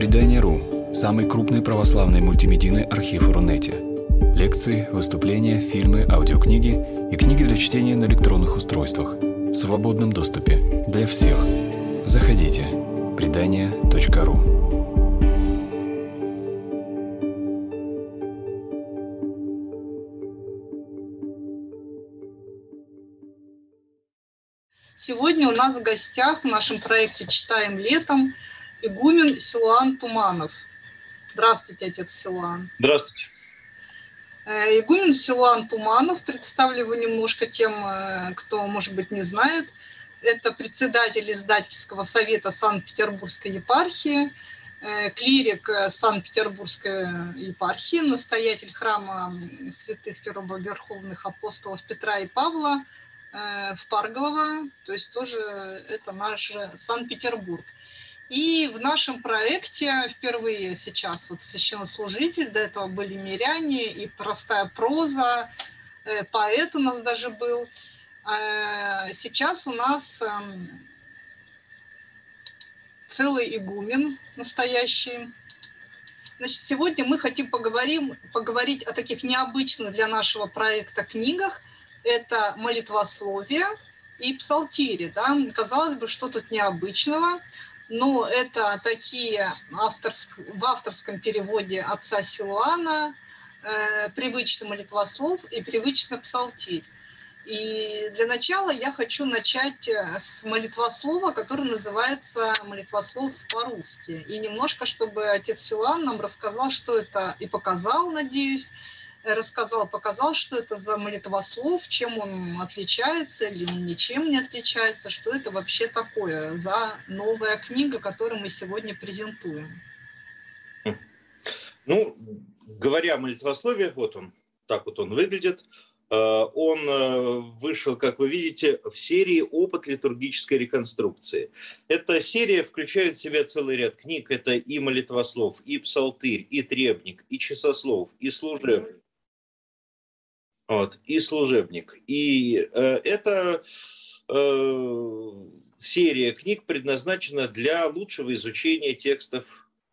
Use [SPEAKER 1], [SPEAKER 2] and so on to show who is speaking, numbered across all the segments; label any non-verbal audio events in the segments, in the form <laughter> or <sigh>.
[SPEAKER 1] Предание.ру – самый крупный православный мультимедийный архив Рунете. Лекции, выступления, фильмы, аудиокниги и книги для чтения на электронных устройствах в свободном доступе для всех. Заходите. Предание.ру
[SPEAKER 2] Сегодня у нас в гостях в нашем проекте «Читаем летом» игумен Силуан Туманов. Здравствуйте, отец Силуан.
[SPEAKER 3] Здравствуйте.
[SPEAKER 2] Э, игумен Силуан Туманов, представлю его немножко тем, э, кто, может быть, не знает. Это председатель издательского совета Санкт-Петербургской епархии, э, клирик Санкт-Петербургской епархии, настоятель храма святых первоверховных апостолов Петра и Павла в Парголово, то есть тоже это наш Санкт-Петербург. И в нашем проекте впервые сейчас вот священнослужитель, до этого были миряне и простая проза, э, поэт у нас даже был. Э, сейчас у нас эм, целый игумен настоящий. Значит, сегодня мы хотим поговорим, поговорить о таких необычных для нашего проекта книгах. Это молитвословие и псалтири. Да? Казалось бы, что тут необычного – ну, это такие авторск... в авторском переводе отца Силуана э, привычный молитвослов и привычно псалтирь. И для начала я хочу начать э, с молитвослова, который называется молитвослов по-русски. И немножко, чтобы отец Силуан нам рассказал, что это, и показал, надеюсь, рассказал, показал, что это за молитвослов, чем он отличается или ничем не отличается, что это вообще такое за новая книга, которую мы сегодня презентуем.
[SPEAKER 3] Ну, говоря о молитвословии, вот он, так вот он выглядит. Э, он э, вышел, как вы видите, в серии «Опыт литургической реконструкции». Эта серия включает в себя целый ряд книг. Это и молитвослов, и псалтырь, и требник, и часослов, и служебник, вот, и служебник. И э, это э, серия книг предназначена для лучшего изучения текстов,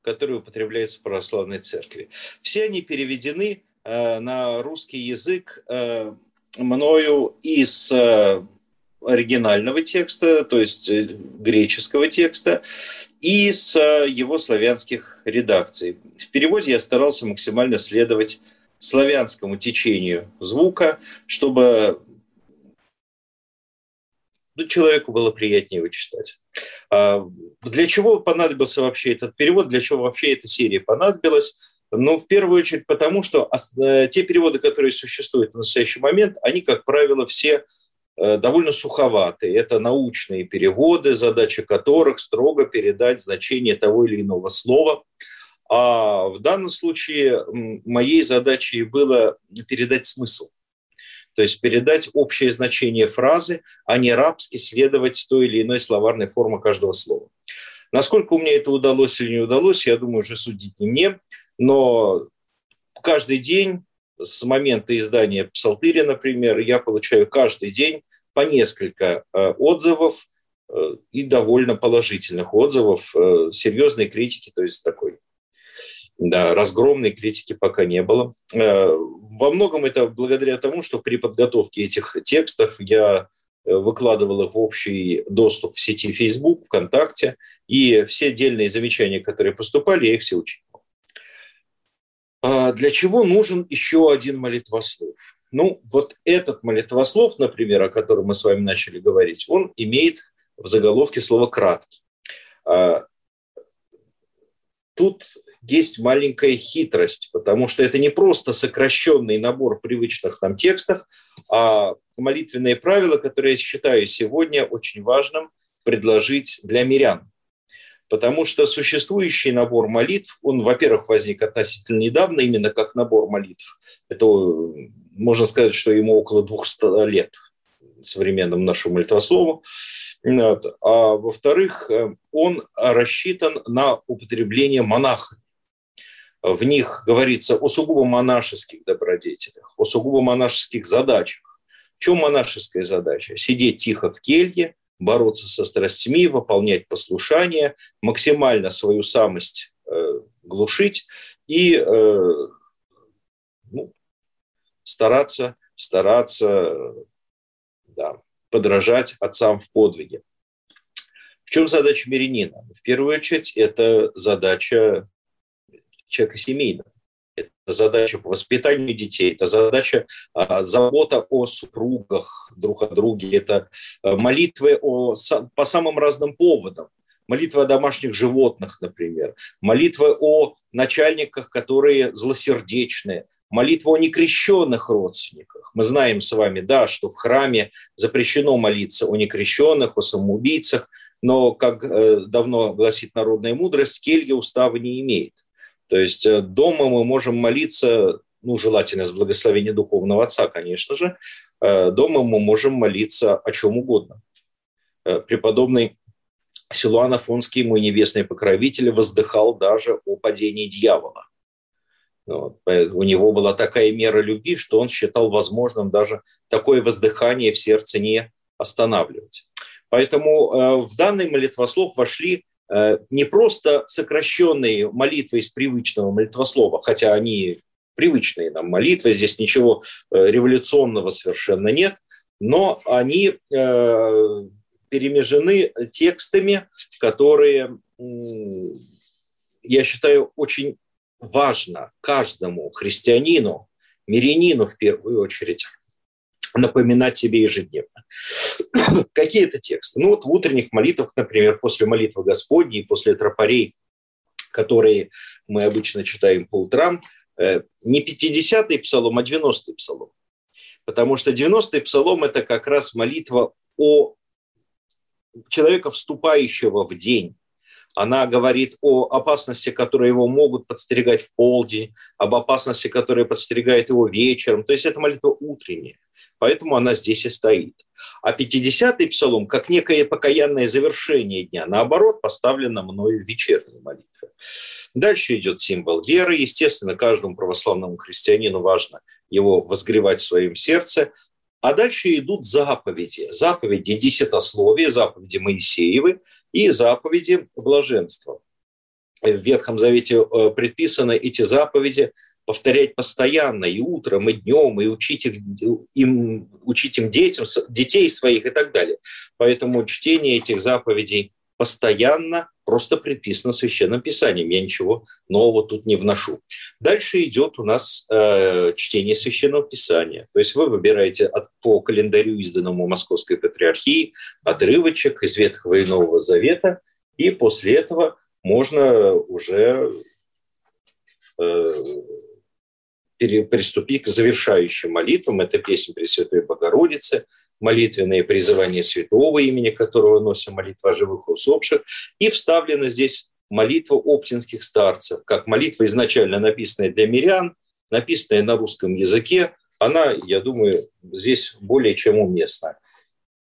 [SPEAKER 3] которые употребляются в православной церкви. Все они переведены э, на русский язык э, мною из э, оригинального текста, то есть э, греческого текста, и с э, его славянских редакций. В переводе я старался максимально следовать славянскому течению звука, чтобы ну, человеку было приятнее его читать. А для чего понадобился вообще этот перевод, для чего вообще эта серия понадобилась? Ну, в первую очередь потому, что э, те переводы, которые существуют в настоящий момент, они, как правило, все э, довольно суховатые. Это научные переводы, задача которых строго передать значение того или иного слова – а в данном случае моей задачей было передать смысл. То есть передать общее значение фразы, а не рабски следовать той или иной словарной формы каждого слова. Насколько меня это удалось или не удалось, я думаю, уже судить не мне. Но каждый день с момента издания Псалтыря, например, я получаю каждый день по несколько э, отзывов э, и довольно положительных отзывов, э, серьезной критики, то есть такой да, разгромной критики пока не было. Э, во многом это благодаря тому, что при подготовке этих текстов я э, выкладывал их в общий доступ в сети Facebook, ВКонтакте, и все отдельные замечания, которые поступали, я их все учитывал. А для чего нужен еще один молитвослов? Ну, вот этот молитвослов, например, о котором мы с вами начали говорить, он имеет в заголовке слово «краткий». А, тут есть маленькая хитрость, потому что это не просто сокращенный набор привычных нам текстов, а молитвенные правила, которые я считаю сегодня очень важным предложить для мирян. Потому что существующий набор молитв, он, во-первых, возник относительно недавно, именно как набор молитв. Это, можно сказать, что ему около 200 лет современному нашему молитвослову. А во-вторых, он рассчитан на употребление монахами в них говорится о сугубо монашеских добродетелях, о сугубо монашеских задачах. В чем монашеская задача? Сидеть тихо в келье, бороться со страстями, выполнять послушание, максимально свою самость э, глушить и ну, стараться, стараться да, подражать отцам в подвиге. В чем задача мирянина? В первую очередь, это задача человека семейного. Это задача по воспитанию детей, это задача а, забота о супругах друг о друге, это а, молитвы о, по самым разным поводам. Молитва о домашних животных, например, молитва о начальниках, которые злосердечные, молитва о некрещенных родственниках. Мы знаем с вами, да, что в храме запрещено молиться о некрещенных, о самоубийцах, но, как э, давно гласит народная мудрость, келья устава не имеет. То есть э, дома мы можем молиться, ну, желательно с благословения духовного отца, конечно же, э, дома мы можем молиться о чем угодно. Преподобный Силуан Афонский, мой небесный покровитель, воздыхал даже о падении дьявола. Вот. У него была такая мера любви, что он считал возможным даже такое воздыхание в сердце не останавливать. Поэтому э, в данный молитвослов вошли э, не просто сокращенные молитвы из привычного молитвослова, хотя они привычные нам молитвы, здесь ничего э, революционного совершенно нет, но они перемежены текстами, которые, я считаю, очень важно каждому христианину, мирянину в первую очередь, напоминать себе ежедневно. <coughs> Какие это тексты? Ну вот в утренних молитвах, например, после молитвы Господней, после тропарей, которые мы обычно читаем по утрам, э, не 50-й псалом, а 90-й псалом. Потому что 90-й псалом – это как раз молитва о человека, вступающего в день, она говорит о опасности, которые его могут подстерегать в полдень, об опасности, которая подстерегает его вечером. То есть это молитва утренняя. Поэтому она здесь и стоит. А 50-й псалом, как некое покаянное завершение дня, наоборот, поставлено мною в вечерней молитве. Дальше идет символ веры. Естественно, каждому православному христианину важно его возгревать в своем сердце. А дальше идут заповеди. Заповеди десятословия, заповеди Моисеевы и заповеди блаженства. В Ветхом Завете э, предписаны эти заповеди повторять постоянно и утром, и днем, и учить, их, им, учить им детям, детей своих и так далее. Поэтому чтение этих заповедей постоянно просто предписано Священным Писанием. Я ничего нового тут не вношу. Дальше идет у нас э, чтение Священного Писания. То есть вы выбираете от, по календарю, изданному Московской Патриархии, отрывочек из Ветхого и Нового Завета, и после этого можно уже э, приступить к завершающим молитвам. Это песня Пресвятой Богородицы, молитвенное призывание святого имени, которого носим молитва живых усопших. И вставлена здесь молитва оптинских старцев, как молитва изначально написанная для мирян, написанная на русском языке. Она, я думаю, здесь более чем уместна.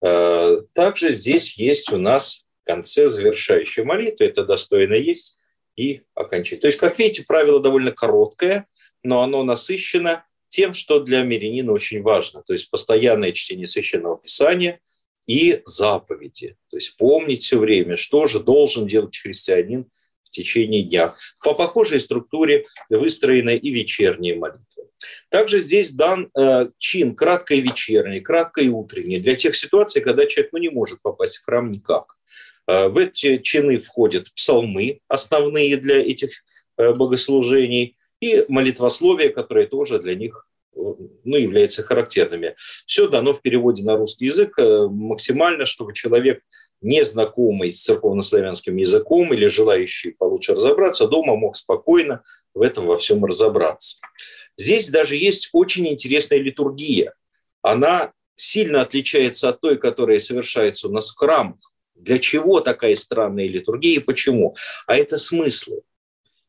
[SPEAKER 3] Э, также здесь есть у нас в конце завершающая молитва, это достойно есть и окончание. То есть, как видите, правило довольно короткое, но оно насыщено тем, что для мирянина очень важно, то есть постоянное чтение священного писания и заповеди. То есть помнить все время, что же должен делать христианин в течение дня. По похожей структуре выстроены и вечерние молитвы. Также здесь дан э, чин краткой вечерней, краткой утренней, для тех ситуаций, когда человек ну, не может попасть в храм никак. Э, в эти чины входят псалмы, основные для этих э, богослужений, и молитвословие, которое тоже для них ну, является характерными. Все дано в переводе на русский язык э, максимально, чтобы человек, не знакомый с церковнославянским языком или желающий получше разобраться, дома мог спокойно в этом во всем разобраться. Здесь даже есть очень интересная литургия. Она сильно отличается от той, которая совершается у нас в храмах. Для чего такая странная литургия и почему? А это смыслы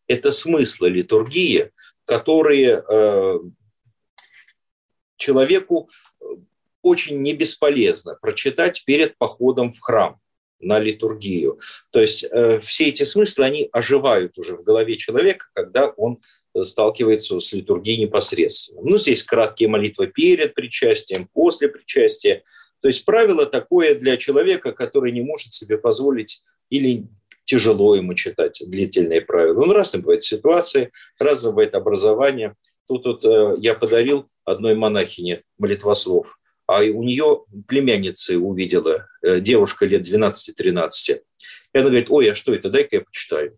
[SPEAKER 3] это смыслы литургии, которые э, человеку э, очень не бесполезно прочитать перед походом в храм на литургию. То есть э, все эти смыслы, они оживают уже в голове человека, когда он сталкивается с литургией непосредственно. Ну, здесь краткие молитвы перед причастием, после причастия. То есть правило такое для человека, который не может себе позволить или тяжело ему читать длительные правила. Ну, разные бывают ситуации, разное бывает образование. Тут вот э, я подарил одной монахине молитвослов, а у нее племянницы увидела, э, девушка лет 12-13. И она говорит, ой, а что это, дай-ка я почитаю.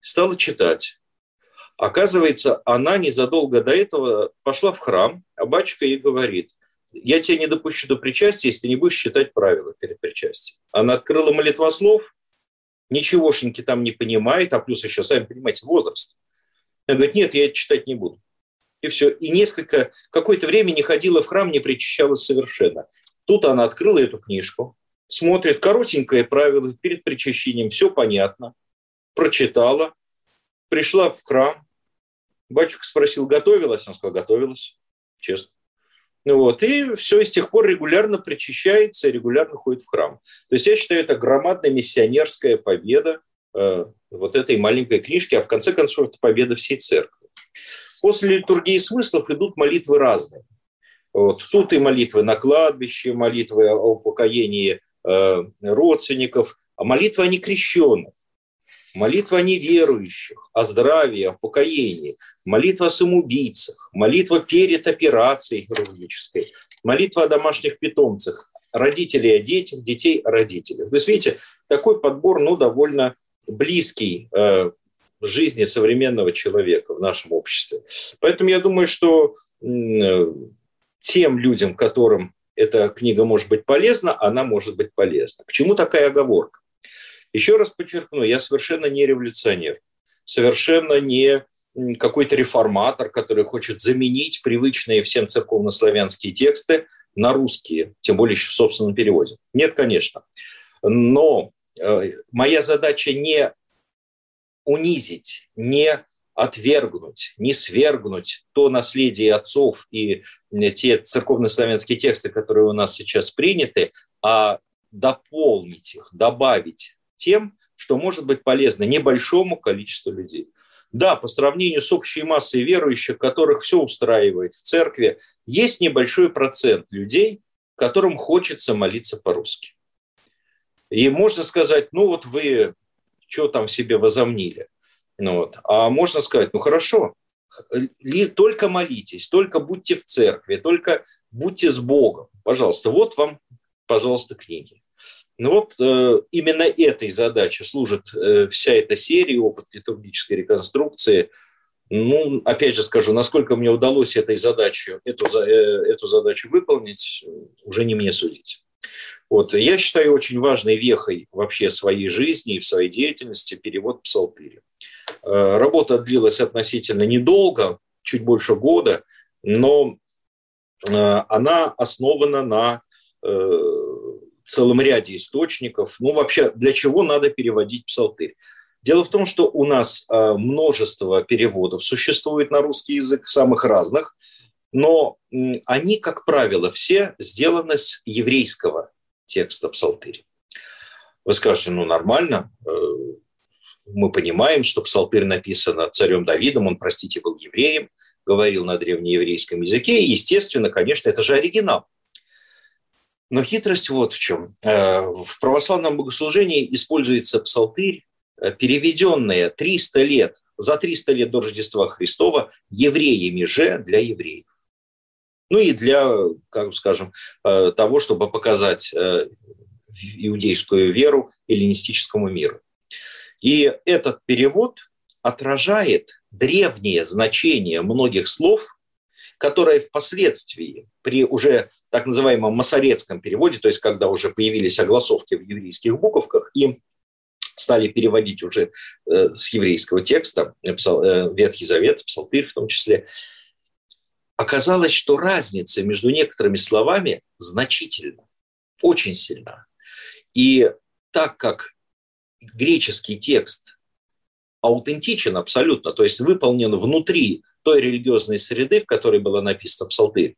[SPEAKER 3] Стала читать. Оказывается, она незадолго до этого пошла в храм, а батюшка ей говорит, я тебя не допущу до причастия, если ты не будешь читать правила перед причастием. Она открыла молитвослов, ничегошеньки там не понимает, а плюс еще, сами понимаете, возраст. Она говорит, нет, я это читать не буду. И все. И несколько, какое-то время не ходила в храм, не причащалась совершенно. Тут она открыла эту книжку, смотрит коротенькое правило перед причащением, все понятно, прочитала, пришла в храм, батюшка спросил, готовилась? Она сказала, готовилась, честно. Вот, и все, и с тех пор регулярно причащается, регулярно ходит в храм. То есть я считаю, это громадная миссионерская победа э, вот этой маленькой книжки, а в конце концов это победа всей церкви. После литургии смыслов идут молитвы разные. Вот. Тут и молитвы на кладбище, молитвы о упокоении э, родственников, а молитвы о некрещенных молитва о неверующих, о здравии, о покоении, молитва о самоубийцах, молитва перед операцией хирургической, молитва о домашних питомцах, родителей о детях, детей о родителях. То есть, видите, такой подбор, ну, довольно близкий э, жизни современного человека в нашем обществе. Поэтому я думаю, что э, тем людям, которым эта книга может быть полезна, она может быть полезна. К чему такая оговорка? Еще раз подчеркну, я совершенно не революционер, совершенно не какой-то реформатор, который хочет заменить привычные всем церковнославянские тексты на русские, тем более еще в собственном переводе. Нет, конечно. Но э, моя задача не унизить, не отвергнуть, не свергнуть то наследие отцов и те церковнославянские тексты, которые у нас сейчас приняты, а дополнить их, добавить тем, что может быть полезно небольшому количеству людей. Да, по сравнению с общей массой верующих, которых все устраивает в церкви, есть небольшой процент людей, которым хочется молиться по-русски. И можно сказать, ну вот вы что там себе возомнили. Ну вот. А можно сказать, ну хорошо, только молитесь, только будьте в церкви, только будьте с Богом. Пожалуйста, вот вам, пожалуйста, книги. Ну вот э, именно этой задаче служит э, вся эта серия опыт литургической реконструкции. Ну, опять же скажу, насколько мне удалось этой задаче, эту, э, эту задачу выполнить, уже не мне судить. Вот. Я считаю очень важной вехой вообще своей жизни и в своей деятельности перевод псалтыри. Э, работа длилась относительно недолго, чуть больше года, но она основана на целом ряде источников. Ну, вообще, для чего надо переводить псалтырь? Дело в том, что у нас а, множество переводов существует на русский язык, самых разных, но они, как правило, все сделаны с еврейского текста псалтырь. Вы скажете, ну нормально, э, мы понимаем, что псалтырь написано царем Давидом, он, простите, был евреем, говорил на древнееврейском языке, и, естественно, конечно, это же оригинал. Но хитрость вот в чем. Э, в православном богослужении используется псалтырь, э, переведенная 300 лет, за 300 лет до Рождества Христова евреями же для евреев. Ну и для, как скажем, э, того, чтобы показать иудейскую веру эллинистическому миру. И этот перевод отражает древнее значение многих слов, которое впоследствии при уже так называемом масорецком переводе, то есть когда уже появились огласовки в еврейских буковках, и стали переводить уже э, с еврейского текста э, э, Ветхий Завет, Псалтырь в том числе, оказалось, что разница между некоторыми словами значительна, очень сильна. И так как греческий текст аутентичен абсолютно, то есть выполнен внутри той религиозной среды, в которой было написано Псалтырь,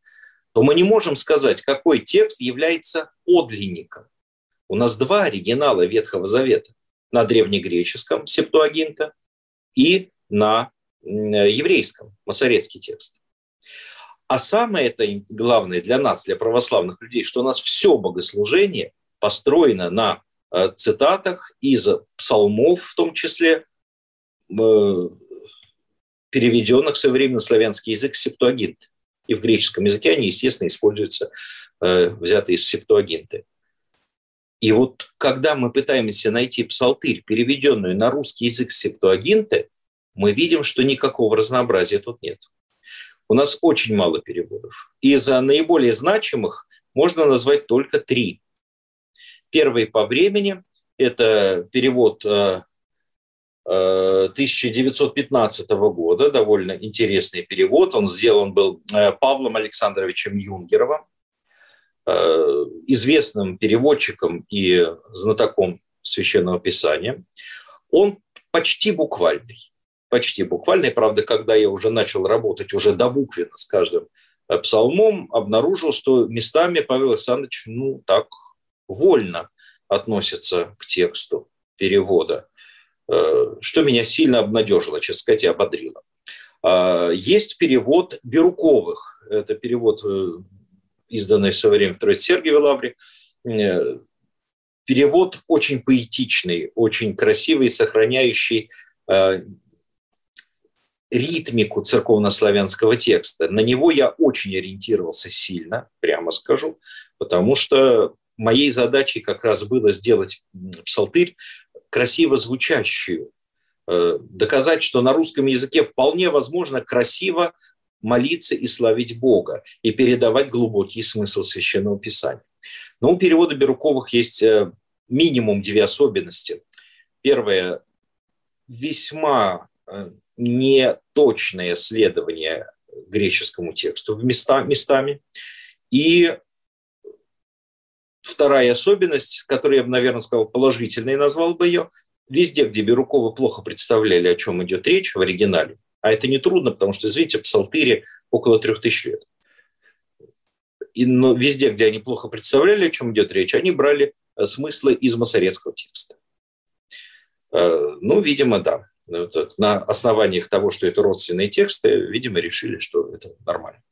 [SPEAKER 3] то мы не можем сказать, какой текст является подлинником. У нас два оригинала Ветхого Завета на древнегреческом Септуагинта и на еврейском, масорецкий текст. А самое это главное для нас, для православных людей, что у нас все богослужение построено на цитатах из псалмов, в том числе, переведенных в современный славянский язык септуагинт. И в греческом языке они, естественно, используются, взятые из септуагинты. И вот когда мы пытаемся найти псалтырь, переведенную на русский язык септуагинты, мы видим, что никакого разнообразия тут нет. У нас очень мало переводов. Из наиболее значимых можно назвать только три. Первый по времени – это перевод 1915 э, э, года, довольно интересный перевод. Он сделан был э, Павлом Александровичем Юнгеровым, известным переводчиком и знатоком священного писания. Он почти буквальный почти буквально. И правда, когда я уже начал работать уже до буквенно с каждым э, псалмом, обнаружил, что местами Павел Александрович, ну, так вольно относится к тексту перевода, э, что меня сильно обнадежило, честно сказать, и ободрило. А, есть перевод Бирюковых. Это перевод, э, изданный в свое время в Троице Сергиевой Лавре. Перевод очень поэтичный, очень красивый, сохраняющий ритмику церковнославянского текста. На него я очень ориентировался сильно, прямо скажу, потому что моей задачей как раз было сделать псалтырь красиво звучащую, э, доказать, что на русском языке вполне возможно красиво молиться и славить Бога и передавать глубокий смысл священного писания. Но у перевода Бирюковых есть э, минимум две особенности. Первое, весьма э, неточное следование греческому тексту места, местами. И вторая особенность, которую я бы, наверное, сказал положительной, назвал бы ее, везде, где Бирюковы плохо представляли, о чем идет речь в оригинале, а это не трудно, потому что, извините, псалтыри около трех тысяч лет. И, но везде, где они плохо представляли, о чем идет речь, они брали э, смыслы из масоретского текста. Э, ну, видимо, да. На основаниях того, что это родственные тексты, видимо, решили, что это нормально.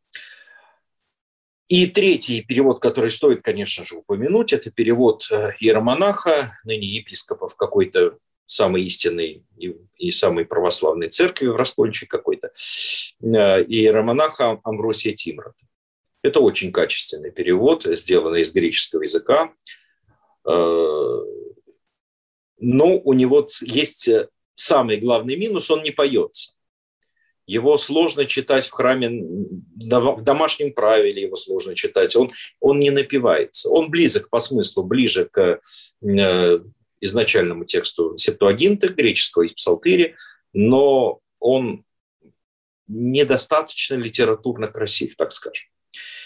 [SPEAKER 3] И третий перевод, который стоит, конечно же, упомянуть, это перевод э, иеромонаха, ныне епископа в какой-то самой истинной и, и самой православной церкви в Раскольниче какой-то, э, иеромонаха Амвросия Тимрота. Это очень качественный перевод, сделанный из греческого языка. Э, но у него есть самый главный минус, он не поется. Его сложно читать в храме, в домашнем правиле его сложно читать. Он, он не напивается. Он близок по смыслу, ближе к э, изначальному тексту септуагинта греческого из псалтыри, но он недостаточно литературно красив, так скажем.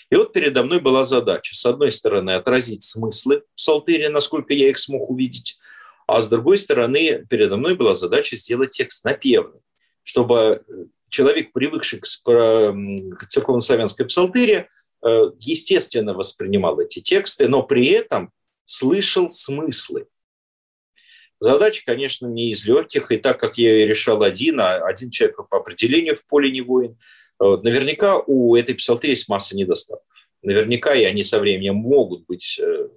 [SPEAKER 3] И вот передо мной была задача, с одной стороны, отразить смыслы псалтыри, насколько я их смог увидеть, а с другой стороны, передо мной была задача сделать текст напевным, чтобы человек, привыкший к церковно-славянской псалтыре, э, естественно воспринимал эти тексты, но при этом слышал смыслы. Задача, конечно, не из легких, и так как я ее решал один, а один человек по определению в поле не воин, э, наверняка у этой псалты есть масса недостатков. Наверняка и они со временем могут быть э,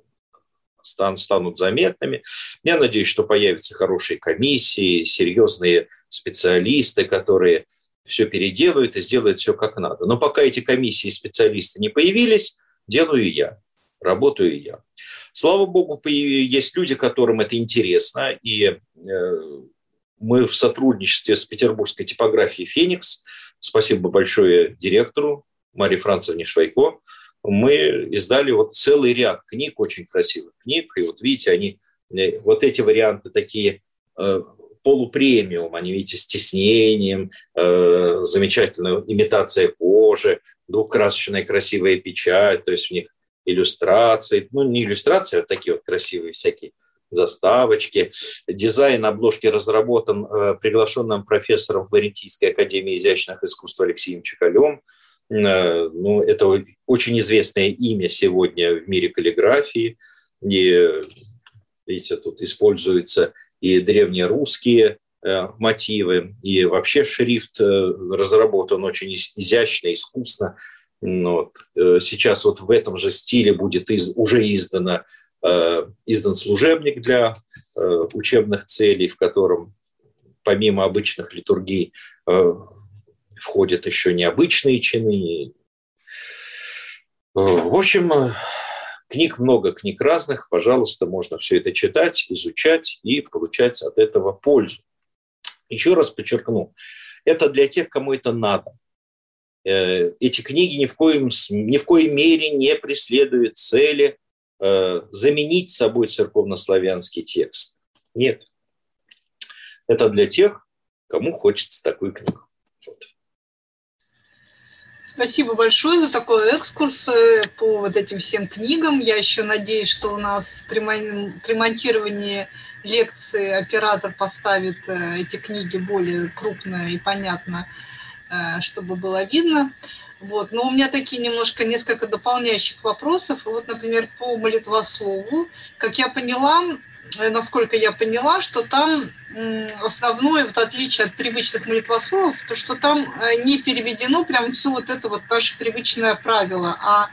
[SPEAKER 3] станут заметными. Я надеюсь, что появятся хорошие комиссии, серьезные специалисты, которые все переделают и сделают все как надо. Но пока эти комиссии и специалисты не появились, делаю я, работаю я. Слава богу, есть люди, которым это интересно, и э, мы в сотрудничестве с петербургской типографией «Феникс», спасибо большое директору Марии Францевне Швайко, мы издали вот целый ряд книг, очень красивых книг, и вот видите, они, э, вот эти варианты такие э, полупремиум, они, видите, с тиснением, э, замечательная имитация кожи, двухкрасочная красивая печать, то есть в них иллюстрации, ну не иллюстрации, а такие вот красивые всякие заставочки. Дизайн обложки разработан э, приглашенным профессором Флорентийской академии изящных искусств Алексеем Чекалем. Э, ну, это очень известное имя сегодня в мире каллиграфии. И, видите, тут используются и древнерусские э, мотивы, и вообще шрифт э, разработан очень изящно, искусно. Ну вот. Сейчас вот в этом же стиле будет из, уже издана издан служебник для учебных целей, в котором помимо обычных литургий входят еще необычные чины. В общем, книг много, книг разных. Пожалуйста, можно все это читать, изучать и получать от этого пользу. Еще раз подчеркну, это для тех, кому это надо. Э, эти книги ни в коем, ни в коей мере не преследуют цели э, заменить собой церковнославянский текст. Нет. Это для тех, кому хочется такую книгу. Вот.
[SPEAKER 2] Спасибо большое за такой экскурс э, по вот этим всем книгам. Я еще надеюсь, что у нас при, монтировании лекции оператор поставит э, эти книги более крупно и понятно, э, чтобы было видно. Вот. Но у меня такие немножко несколько дополняющих вопросов. Вот, например, по молитвослову. Как я поняла, насколько я поняла, что там основное, вот отличие от привычных молитвословов, то что там э, не переведено прям все вот это вот наше привычное правило, а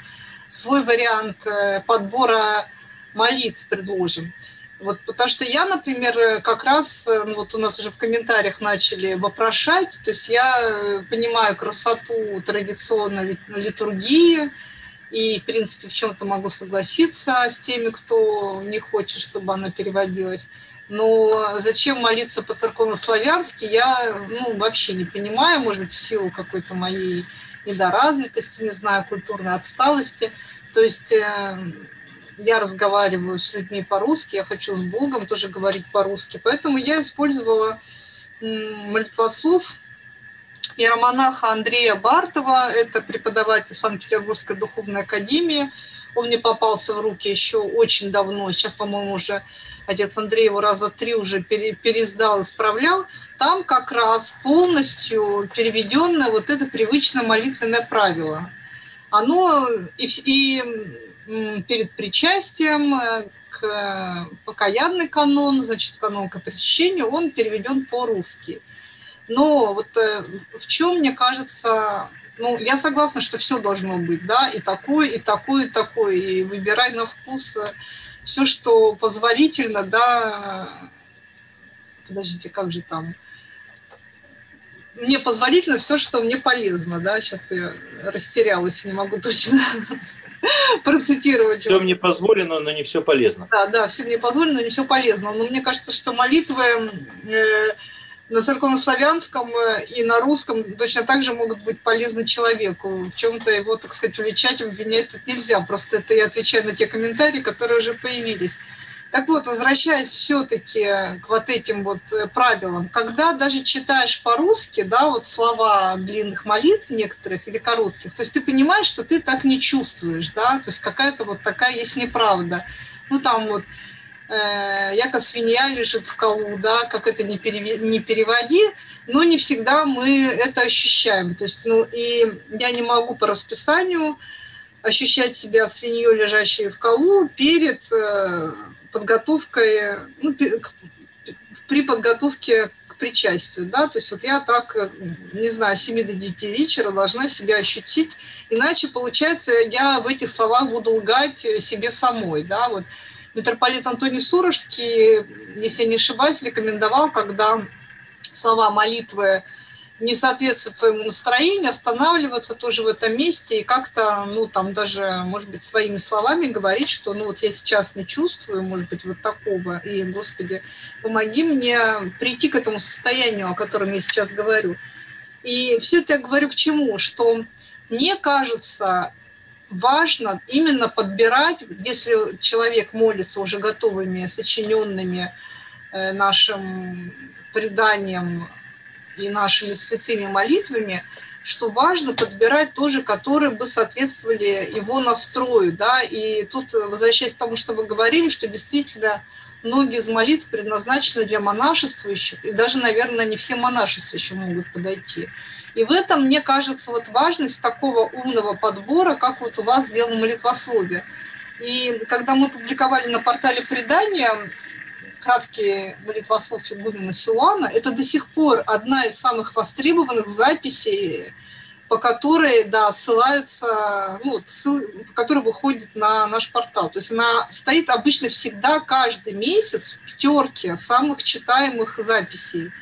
[SPEAKER 2] свой вариант э, подбора молитв предложен. Вот, потому что я, например, как раз, ну, вот у нас уже в комментариях начали вопрошать, то есть я понимаю красоту традиционной литургии, и, в принципе, в чем-то могу согласиться с теми, кто не хочет, чтобы она переводилась. Но зачем молиться по-церковнославянски, я ну, вообще не понимаю, может быть, в силу какой-то моей недоразвитости, не знаю, культурной отсталости. То есть э, я разговариваю с людьми по-русски, я хочу с Богом тоже говорить по-русски. Поэтому я использовала молитвослов иеромонаха Андрея Бартова, это преподаватель Санкт-Петербургской духовной академии. Он мне попался в руки еще очень давно, сейчас, по-моему, уже отец Андрей его раза три уже пересдал, исправлял. Там как раз полностью переведенное вот это привычное молитвенное правило. Оно и, и перед причастием э, к покаянный канон, значит, канон к причащению, он переведен по-русски. Но вот э, в чем, мне кажется, ну, я согласна, что все должно быть, да, и такое, и такое, и такое, и выбирай на вкус э, все, что позволительно, да, подождите, как же там, мне позволительно все, что мне полезно, да, сейчас я растерялась, не могу точно <laughs> процитировать.
[SPEAKER 3] Все мне позволено, но не все полезно.
[SPEAKER 2] Да, да, все мне позволено, но не все полезно. Но мне кажется, что молитвы э, на церковнославянском э, и на русском точно так же могут быть полезны человеку. В чем-то его, так сказать, уличать, обвинять тут нельзя. Просто это я отвечаю на те комментарии, которые уже появились. Так вот, возвращаясь все-таки к вот этим вот э, правилам, когда даже читаешь по-русски, да, вот слова длинных молитв некоторых или коротких, то есть ты понимаешь, что ты так не чувствуешь, да, то есть какая-то вот такая есть неправда. Ну, там вот Э, яко свинья лежит в колу, да, как это не, переве, не переводи, но не всегда мы это ощущаем. То есть, ну, и я не могу по расписанию ощущать себя свиньей, лежащей в колу, перед э, подготовкой, ну, при подготовке к причастию, да, то есть вот я так, э, не знаю, с 7 до 9 вечера должна себя ощутить, иначе, получается, я в этих словах буду лгать себе самой, да, вот митрополит Антоний Сурожский, если я не ошибаюсь, рекомендовал, когда слова молитвы не соответствуют твоему настроению, останавливаться тоже в этом месте и как-то, ну, там даже, может быть, своими словами говорить, что, ну, вот я сейчас не чувствую, может быть, вот такого, и, Господи, помоги мне прийти к этому состоянию, о котором я сейчас говорю. И все это я говорю к чему? Что мне кажется, важно именно подбирать, если человек молится уже готовыми, сочиненными э, нашим преданием и нашими святыми молитвами, что важно подбирать тоже, которые бы соответствовали его настрою, да, и тут, возвращаясь к тому, что вы говорили, что действительно многие из молитв предназначены для монашествующих, и даже, наверное, не все монашествующие могут подойти. И в этом, мне кажется, вот важность такого умного подбора, как вот у вас сделано молитвословие. И когда мы публиковали на портале предания краткие молитвослов Игумена Силуана, это до сих пор одна из самых востребованных записей по которой, да, ссылаются, ну, ссыл, который выходит на наш портал. То есть она стоит обычно всегда каждый месяц в пятерке самых читаемых записей.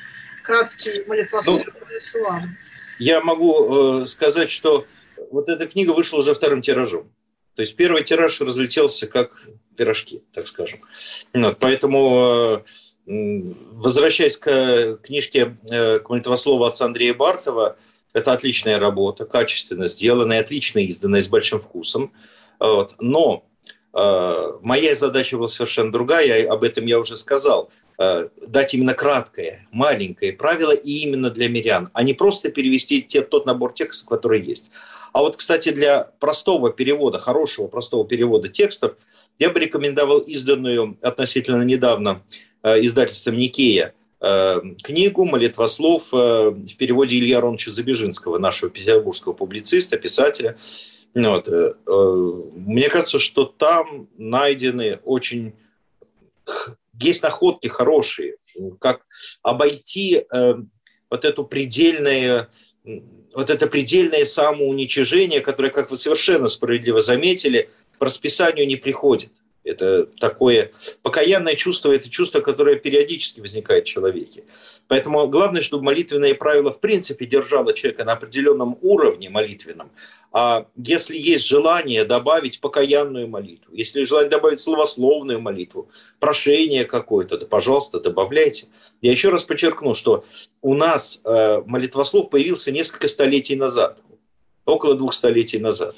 [SPEAKER 2] Краткие молитвословия ну,
[SPEAKER 3] Я могу э, сказать, что вот эта книга вышла уже вторым тиражом. То есть первый тираж разлетелся как пирожки, так скажем. Вот, поэтому, э, возвращаясь к книжке э, к молитвослову отца Андрея Бартова, это отличная работа, качественно сделанная, отлично изданная, с большим вкусом. Вот. Но э, моя задача была совершенно другая, об этом я уже сказал. Э, дать именно краткое, маленькое правило и именно для мирян, а не просто перевести те, тот набор текстов, который есть. А вот, кстати, для простого перевода, хорошего простого перевода текстов, я бы рекомендовал изданную относительно недавно э, издательством Никея Э, книгу «Молитвослов» в переводе Илья Ароновича Забежинского, нашего петербургского публициста, писателя. Вот. Э, мне кажется, что там найдены очень... Есть находки хорошие, как обойти вот эту предельное вот это предельное самоуничижение, которое, как вы совершенно справедливо заметили, по расписанию не приходит. Это такое покаянное чувство, это чувство, которое периодически возникает в человеке. Поэтому главное, чтобы молитвенное правило в принципе держало человека на определенном уровне молитвенном. А если есть желание добавить покаянную молитву, если есть желание добавить словословную молитву, прошение какое-то, да, пожалуйста, добавляйте. Я еще раз подчеркну, что у нас э, молитвослов появился несколько столетий назад, около двух столетий назад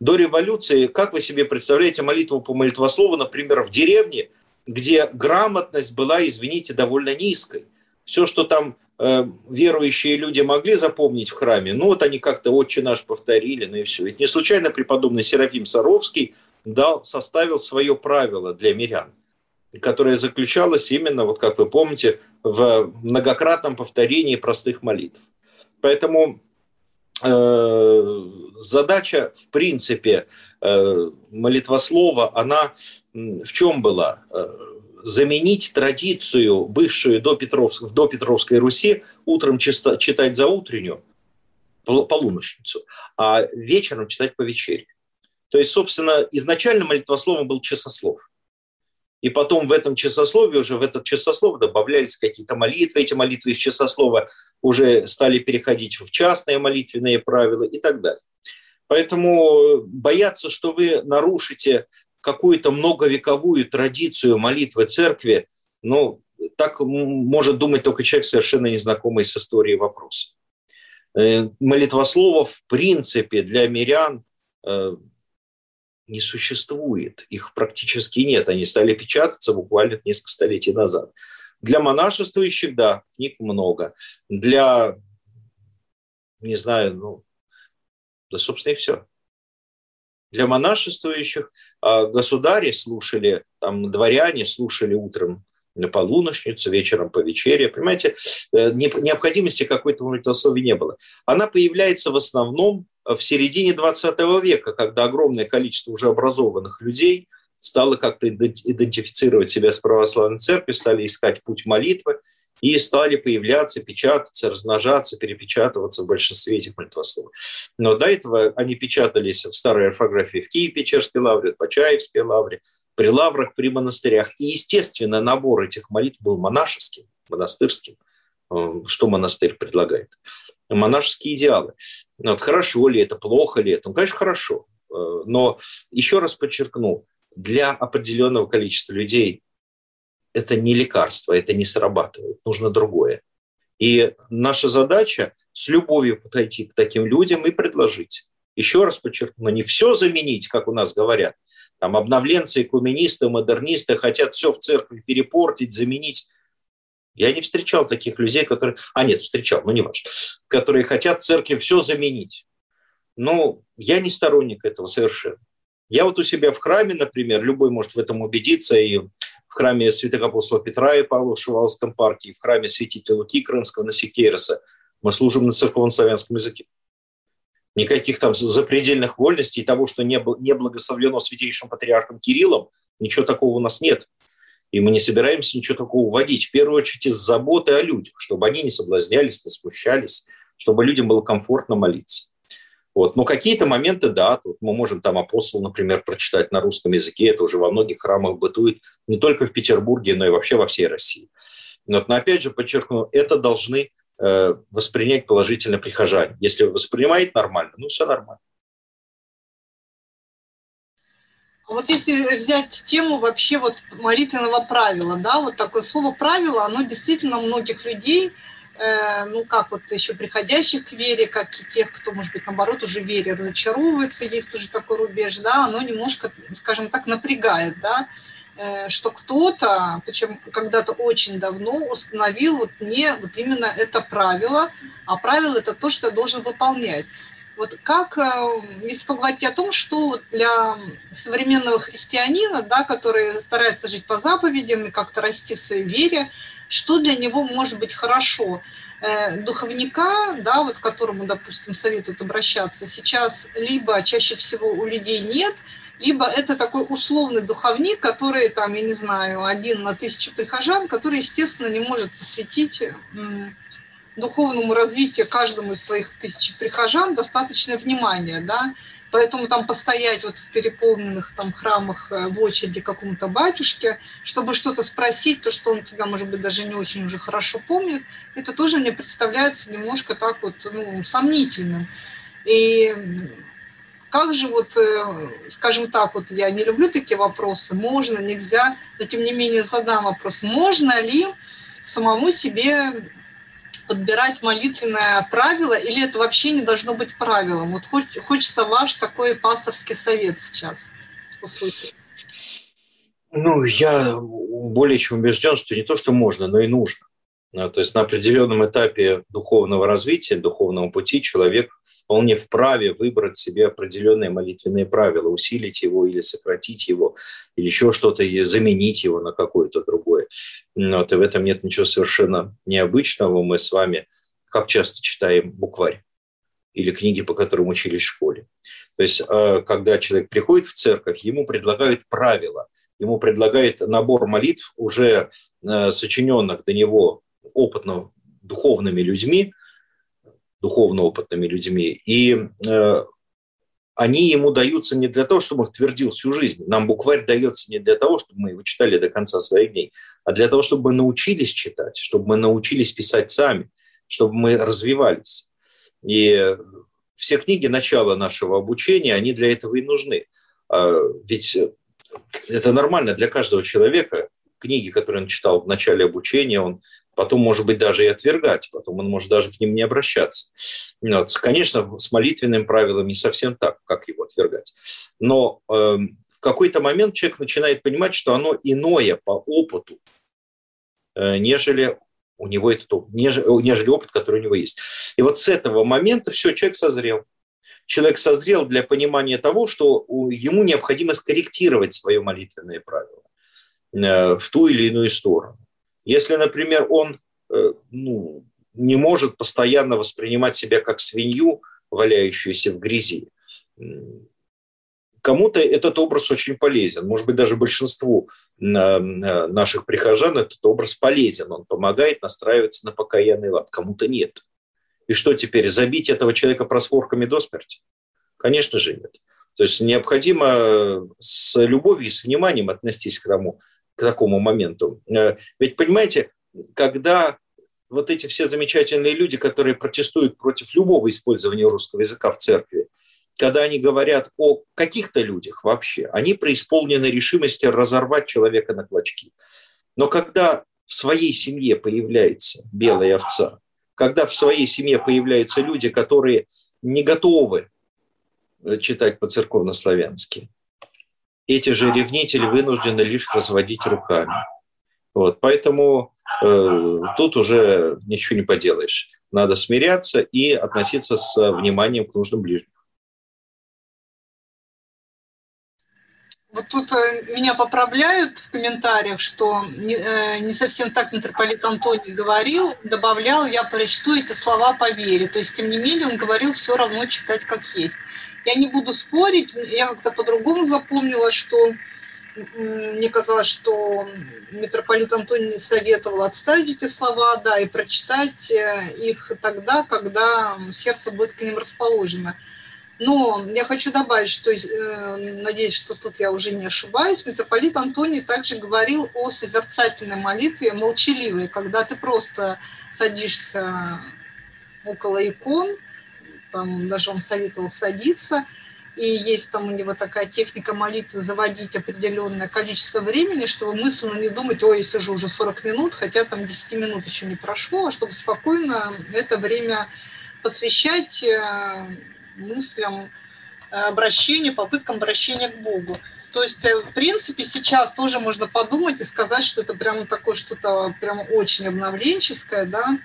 [SPEAKER 3] до революции, как вы себе представляете молитву по молитвослову, например, в деревне, где грамотность была, извините, довольно низкой. Все, что там э, верующие люди могли запомнить в храме, ну вот они как-то «Отче наш» повторили, ну и все. Ведь не случайно преподобный Серафим Саровский дал, составил свое правило для мирян, которое заключалось именно, вот как вы помните, в многократном повторении простых молитв. Поэтому Э, задача, в принципе, э, молитвослова, она в чем была? Заменить традицию, бывшую до, Петров, в допетровской Руси, утром читать за утреннюю, полуночницу, а вечером читать по вечере. То есть, собственно, изначально молитвословом был часослов. И потом в этом часословии, уже в этот часослов добавлялись какие-то молитвы. Эти молитвы из часослова уже стали переходить в частные молитвенные правила и так далее. Поэтому бояться, что вы нарушите какую-то многовековую традицию молитвы церкви, ну, так может думать только человек, совершенно незнакомый с историей вопроса. Э, молитвослова в принципе для мирян э, не существует, их практически нет, они стали печататься буквально несколько столетий назад. Для монашествующих, да, книг много. Для, не знаю, ну, да, собственно, и все. Для монашествующих а государи слушали, там, дворяне слушали утром на полуночницу, вечером по вечере. Понимаете, э, необходимости какой-то молитвословия не было. Она появляется в основном в середине 20 века, когда огромное количество уже образованных людей стало как-то идентифицировать себя с православной церковью, стали искать путь молитвы и стали появляться, печататься, размножаться, перепечатываться в большинстве этих молитвословий. Но до этого они печатались в старой орфографии в Киеве-Печерской лавре, в Почаевской лавре, при лаврах, при монастырях. И, естественно, набор этих молитв был монашеским, монастырским. Э, что монастырь предлагает? монашеские идеалы. Вот хорошо ли это, плохо ли это? Ну, конечно, хорошо. Э, но еще раз подчеркну, для определенного количества людей это не лекарство, это не срабатывает, нужно другое. И наша задача с любовью подойти к таким людям и предложить. Еще раз подчеркну, не все заменить, как у нас говорят. Там обновленцы, экуменисты, модернисты хотят все в церкви перепортить, заменить. Я не встречал таких людей, которые... А нет, встречал, но не важно. Которые хотят церкви все заменить. Ну, я не сторонник этого совершенно. Я вот у себя в храме, например, любой может в этом убедиться, и в храме святых апостола Петра и Павла в Шувалском парке, и в храме святителя Луки Крымского на Секероса мы служим на церковно-славянском языке. Никаких там запредельных вольностей, того, что не, не благословлено святейшим патриархом Кириллом, ничего такого у нас нет. И мы не собираемся ничего такого вводить. В первую очередь из заботы о людях, чтобы они не соблазнялись, не смущались, чтобы людям было комфортно молиться. Вот. Но какие-то моменты, да, вот мы можем там апостол, например, прочитать на русском языке, это уже во многих храмах бытует, не только в Петербурге, но и вообще во всей России. Вот. Но опять же подчеркну, это должны э, воспринять положительно прихожане. Если воспринимает нормально, ну все нормально.
[SPEAKER 2] Вот если взять тему вообще вот молитвенного правила, да, вот такое слово правило, оно действительно многих людей – ну, как вот еще приходящих к вере, как и тех, кто, может быть, наоборот, уже вере разочаровывается, есть уже такой рубеж, да, оно немножко, скажем так, напрягает, да, э, что кто-то, причем когда-то очень давно, установил вот не вот именно это правило, а правило это то, что я должен выполнять. Вот как, э, если поговорить о том, что для современного христианина, да, который старается жить по заповедям и как-то расти в своей вере, что для него может быть хорошо. Э, духовника, да, вот к которому, допустим, советуют обращаться, сейчас либо чаще всего у людей нет, либо это такой условный духовник, который, там, я не знаю, один на тысячу прихожан, который, естественно, не может посвятить духовному развитию каждому из своих тысяч прихожан достаточное внимание, да, Поэтому там постоять вот в переполненных там храмах э, в очереди какому-то батюшке, чтобы что-то спросить, то, что он тебя, может быть, даже не очень уже хорошо помнит, это тоже мне представляется немножко так вот ну, сомнительным. И как же вот, э, скажем так, вот я не люблю такие вопросы, можно, нельзя, но тем не менее задам вопрос, можно ли самому себе подбирать молитвенное правило, или это вообще не должно быть правилом? Вот хочется ваш такой пасторский совет сейчас услышать.
[SPEAKER 3] Ну, я более чем убежден, что не то, что можно, но и нужно. А, то есть на определенном этапе духовного развития, духовного пути человек вполне вправе выбрать себе определенные молитвенные правила, усилить его или сократить его, или еще что-то, заменить его на какое-то другое. Вот, и в этом нет ничего совершенно необычного. Мы с вами как часто читаем букварь или книги, по которым учились в школе. То есть, а, когда человек приходит в церковь, ему предлагают правила, ему предлагают набор молитв, уже э, сочиненных до него опытно духовными людьми, духовно опытными людьми, и э, они ему даются не для того, чтобы он твердил всю жизнь. Нам букварь дается не для того, чтобы мы его читали до конца своих дней, а для того, чтобы мы научились читать, чтобы мы научились писать сами, чтобы мы развивались. И все книги начала нашего обучения, они для этого и нужны. А, ведь это нормально для каждого человека. Книги, которые он читал в начале обучения, он потом, может быть, даже и отвергать, потом он может даже к ним не обращаться. Вот. Конечно, с молитвенным правилом не совсем так, как его отвергать. Но э, в какой-то момент человек начинает понимать, что оно иное по опыту, э, нежели у него этот опыт, нежели, нежели опыт, который у него есть. И вот с этого момента все, человек созрел. Человек созрел для понимания того, что ему необходимо скорректировать свое молитвенное правило э, в ту или иную сторону. Если, например, он э, ну, не может постоянно воспринимать себя как свинью, валяющуюся в грязи, кому-то этот образ очень полезен. Может быть, даже большинству наших прихожан этот образ полезен. Он помогает настраиваться на покаянный лад. Кому-то нет. И что теперь, забить этого человека просворками до смерти? Конечно же нет. То есть необходимо с любовью и с вниманием отнестись к тому, к такому моменту. Э, ведь, понимаете, когда вот эти все замечательные люди, которые протестуют против любого использования русского языка в церкви, когда они говорят о каких-то людях вообще, они преисполнены решимости разорвать человека на клочки. Но когда в своей семье появляется белая овца, когда в своей семье появляются люди, которые не готовы читать по-церковно-славянски, эти же ревнители вынуждены лишь разводить руками. Вот, поэтому э, тут уже ничего не поделаешь. Надо смиряться и относиться с вниманием к нужным ближним.
[SPEAKER 2] Вот тут э, меня поправляют в комментариях, что не, э, не совсем так митрополит Антоний говорил, добавлял, я прочту эти слова по вере. То есть, тем не менее, он говорил все равно читать как есть. Я не буду спорить, я как-то по-другому запомнила, что мне казалось, что митрополит Антоний советовал отставить эти слова, да, и прочитать э, их тогда, когда сердце будет к ним расположено. Но я хочу добавить, что, э, надеюсь, что тут я уже не ошибаюсь, митрополит Антоний также говорил о созерцательной молитве, молчаливой, когда ты просто садишься около икон, там даже он советовал садиться, и есть там у него такая техника молитвы заводить определенное количество времени, чтобы мысленно не думать, ой, я сижу уже 40 минут, хотя там 10 минут еще не прошло, а чтобы спокойно это время посвящать э, мыслям э, обращению, попыткам обращения к Богу. То есть, э, в принципе, сейчас тоже можно подумать и сказать, что это прямо такое что-то прямо очень обновленческое, да,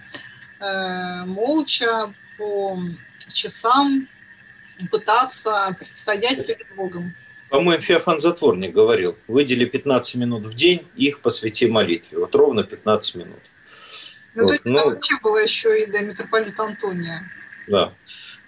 [SPEAKER 2] молча по часам пытаться предстоять перед Богом.
[SPEAKER 3] По-моему, Феофан Затворник говорил, выдели 15 минут в день, их посвяти молитве. Вот ровно 15 минут.
[SPEAKER 2] Ну, вот, ну, вообще было еще и до митрополита Антония.
[SPEAKER 3] Да.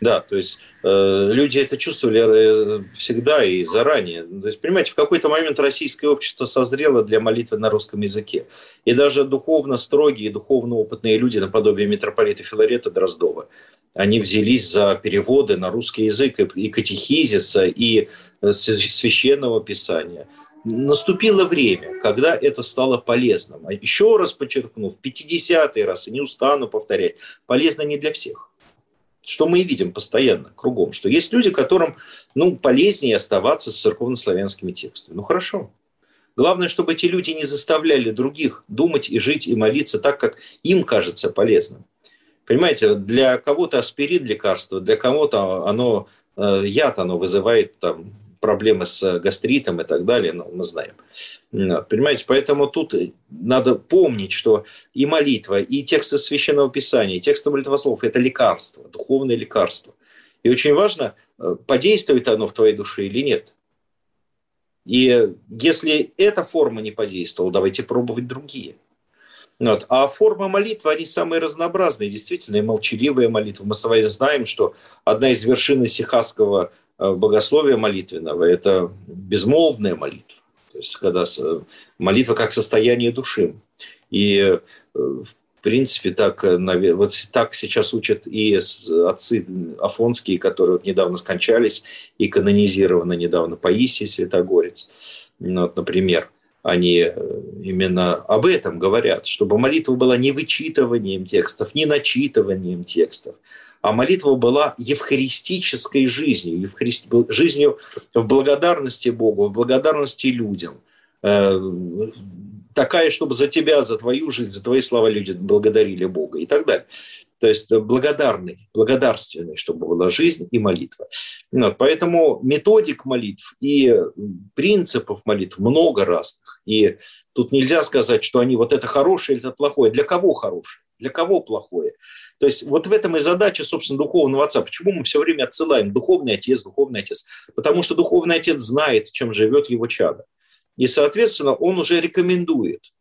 [SPEAKER 3] Да, то есть э, люди это чувствовали э, всегда и заранее. То есть, понимаете, в какой-то момент российское общество созрело для молитвы на русском языке. И даже духовно строгие, духовно опытные люди, наподобие митрополита Филарета Дроздова, они взялись за переводы на русский язык и катехизиса, и э, священного писания. Наступило время, когда это стало полезным. А еще раз подчеркну, в 50-й раз, и не устану повторять, полезно не для всех что мы и видим постоянно кругом, что есть люди, которым ну, полезнее оставаться с церковнославянскими текстами. Ну хорошо. Главное, чтобы эти люди не заставляли других думать и жить и молиться так, как им кажется полезным. Понимаете, для кого-то аспирин лекарство, для кого-то оно, э, яд оно вызывает там, проблемы с гастритом и так далее, ну, мы знаем. Понимаете, поэтому тут надо помнить, что и молитва, и тексты Священного Писания, и тексты молитвослов – это лекарство, духовное лекарство. И очень важно, э, подействует оно в твоей душе или нет. И если эта форма не подействовала, давайте пробовать другие. Вот. А форма молитвы, они самые разнообразные, действительно, и молчаливая молитва. Мы с вами знаем, что одна из вершин сихасского Э, богословия молитвенного – это безмолвная молитва. То есть, когда молитва как состояние души. И, э, в принципе, так, э, вот так сейчас учат и отцы афонские, которые вот недавно скончались, и канонизированы недавно Паисий Святогорец, ну, вот, например они именно об этом говорят, чтобы молитва была не вычитыванием текстов, не начитыванием текстов, а молитва была евхаристической жизнью, евхарист... жизнью в благодарности Богу, в благодарности людям. Э, такая, чтобы за тебя, за твою жизнь, за твои слова люди благодарили Бога и так далее. То есть благодарный, благодарственный, чтобы была жизнь и молитва. Вот, поэтому методик молитв и принципов молитв много разных. И тут нельзя сказать, что они вот это хорошее или это плохое. Для кого хорошее? Для кого плохое? То есть вот в этом и задача, собственно, духовного отца. Почему мы все время отсылаем духовный отец, духовный отец? Потому что духовный отец знает, чем живет его чадо. И, соответственно, он уже рекомендует,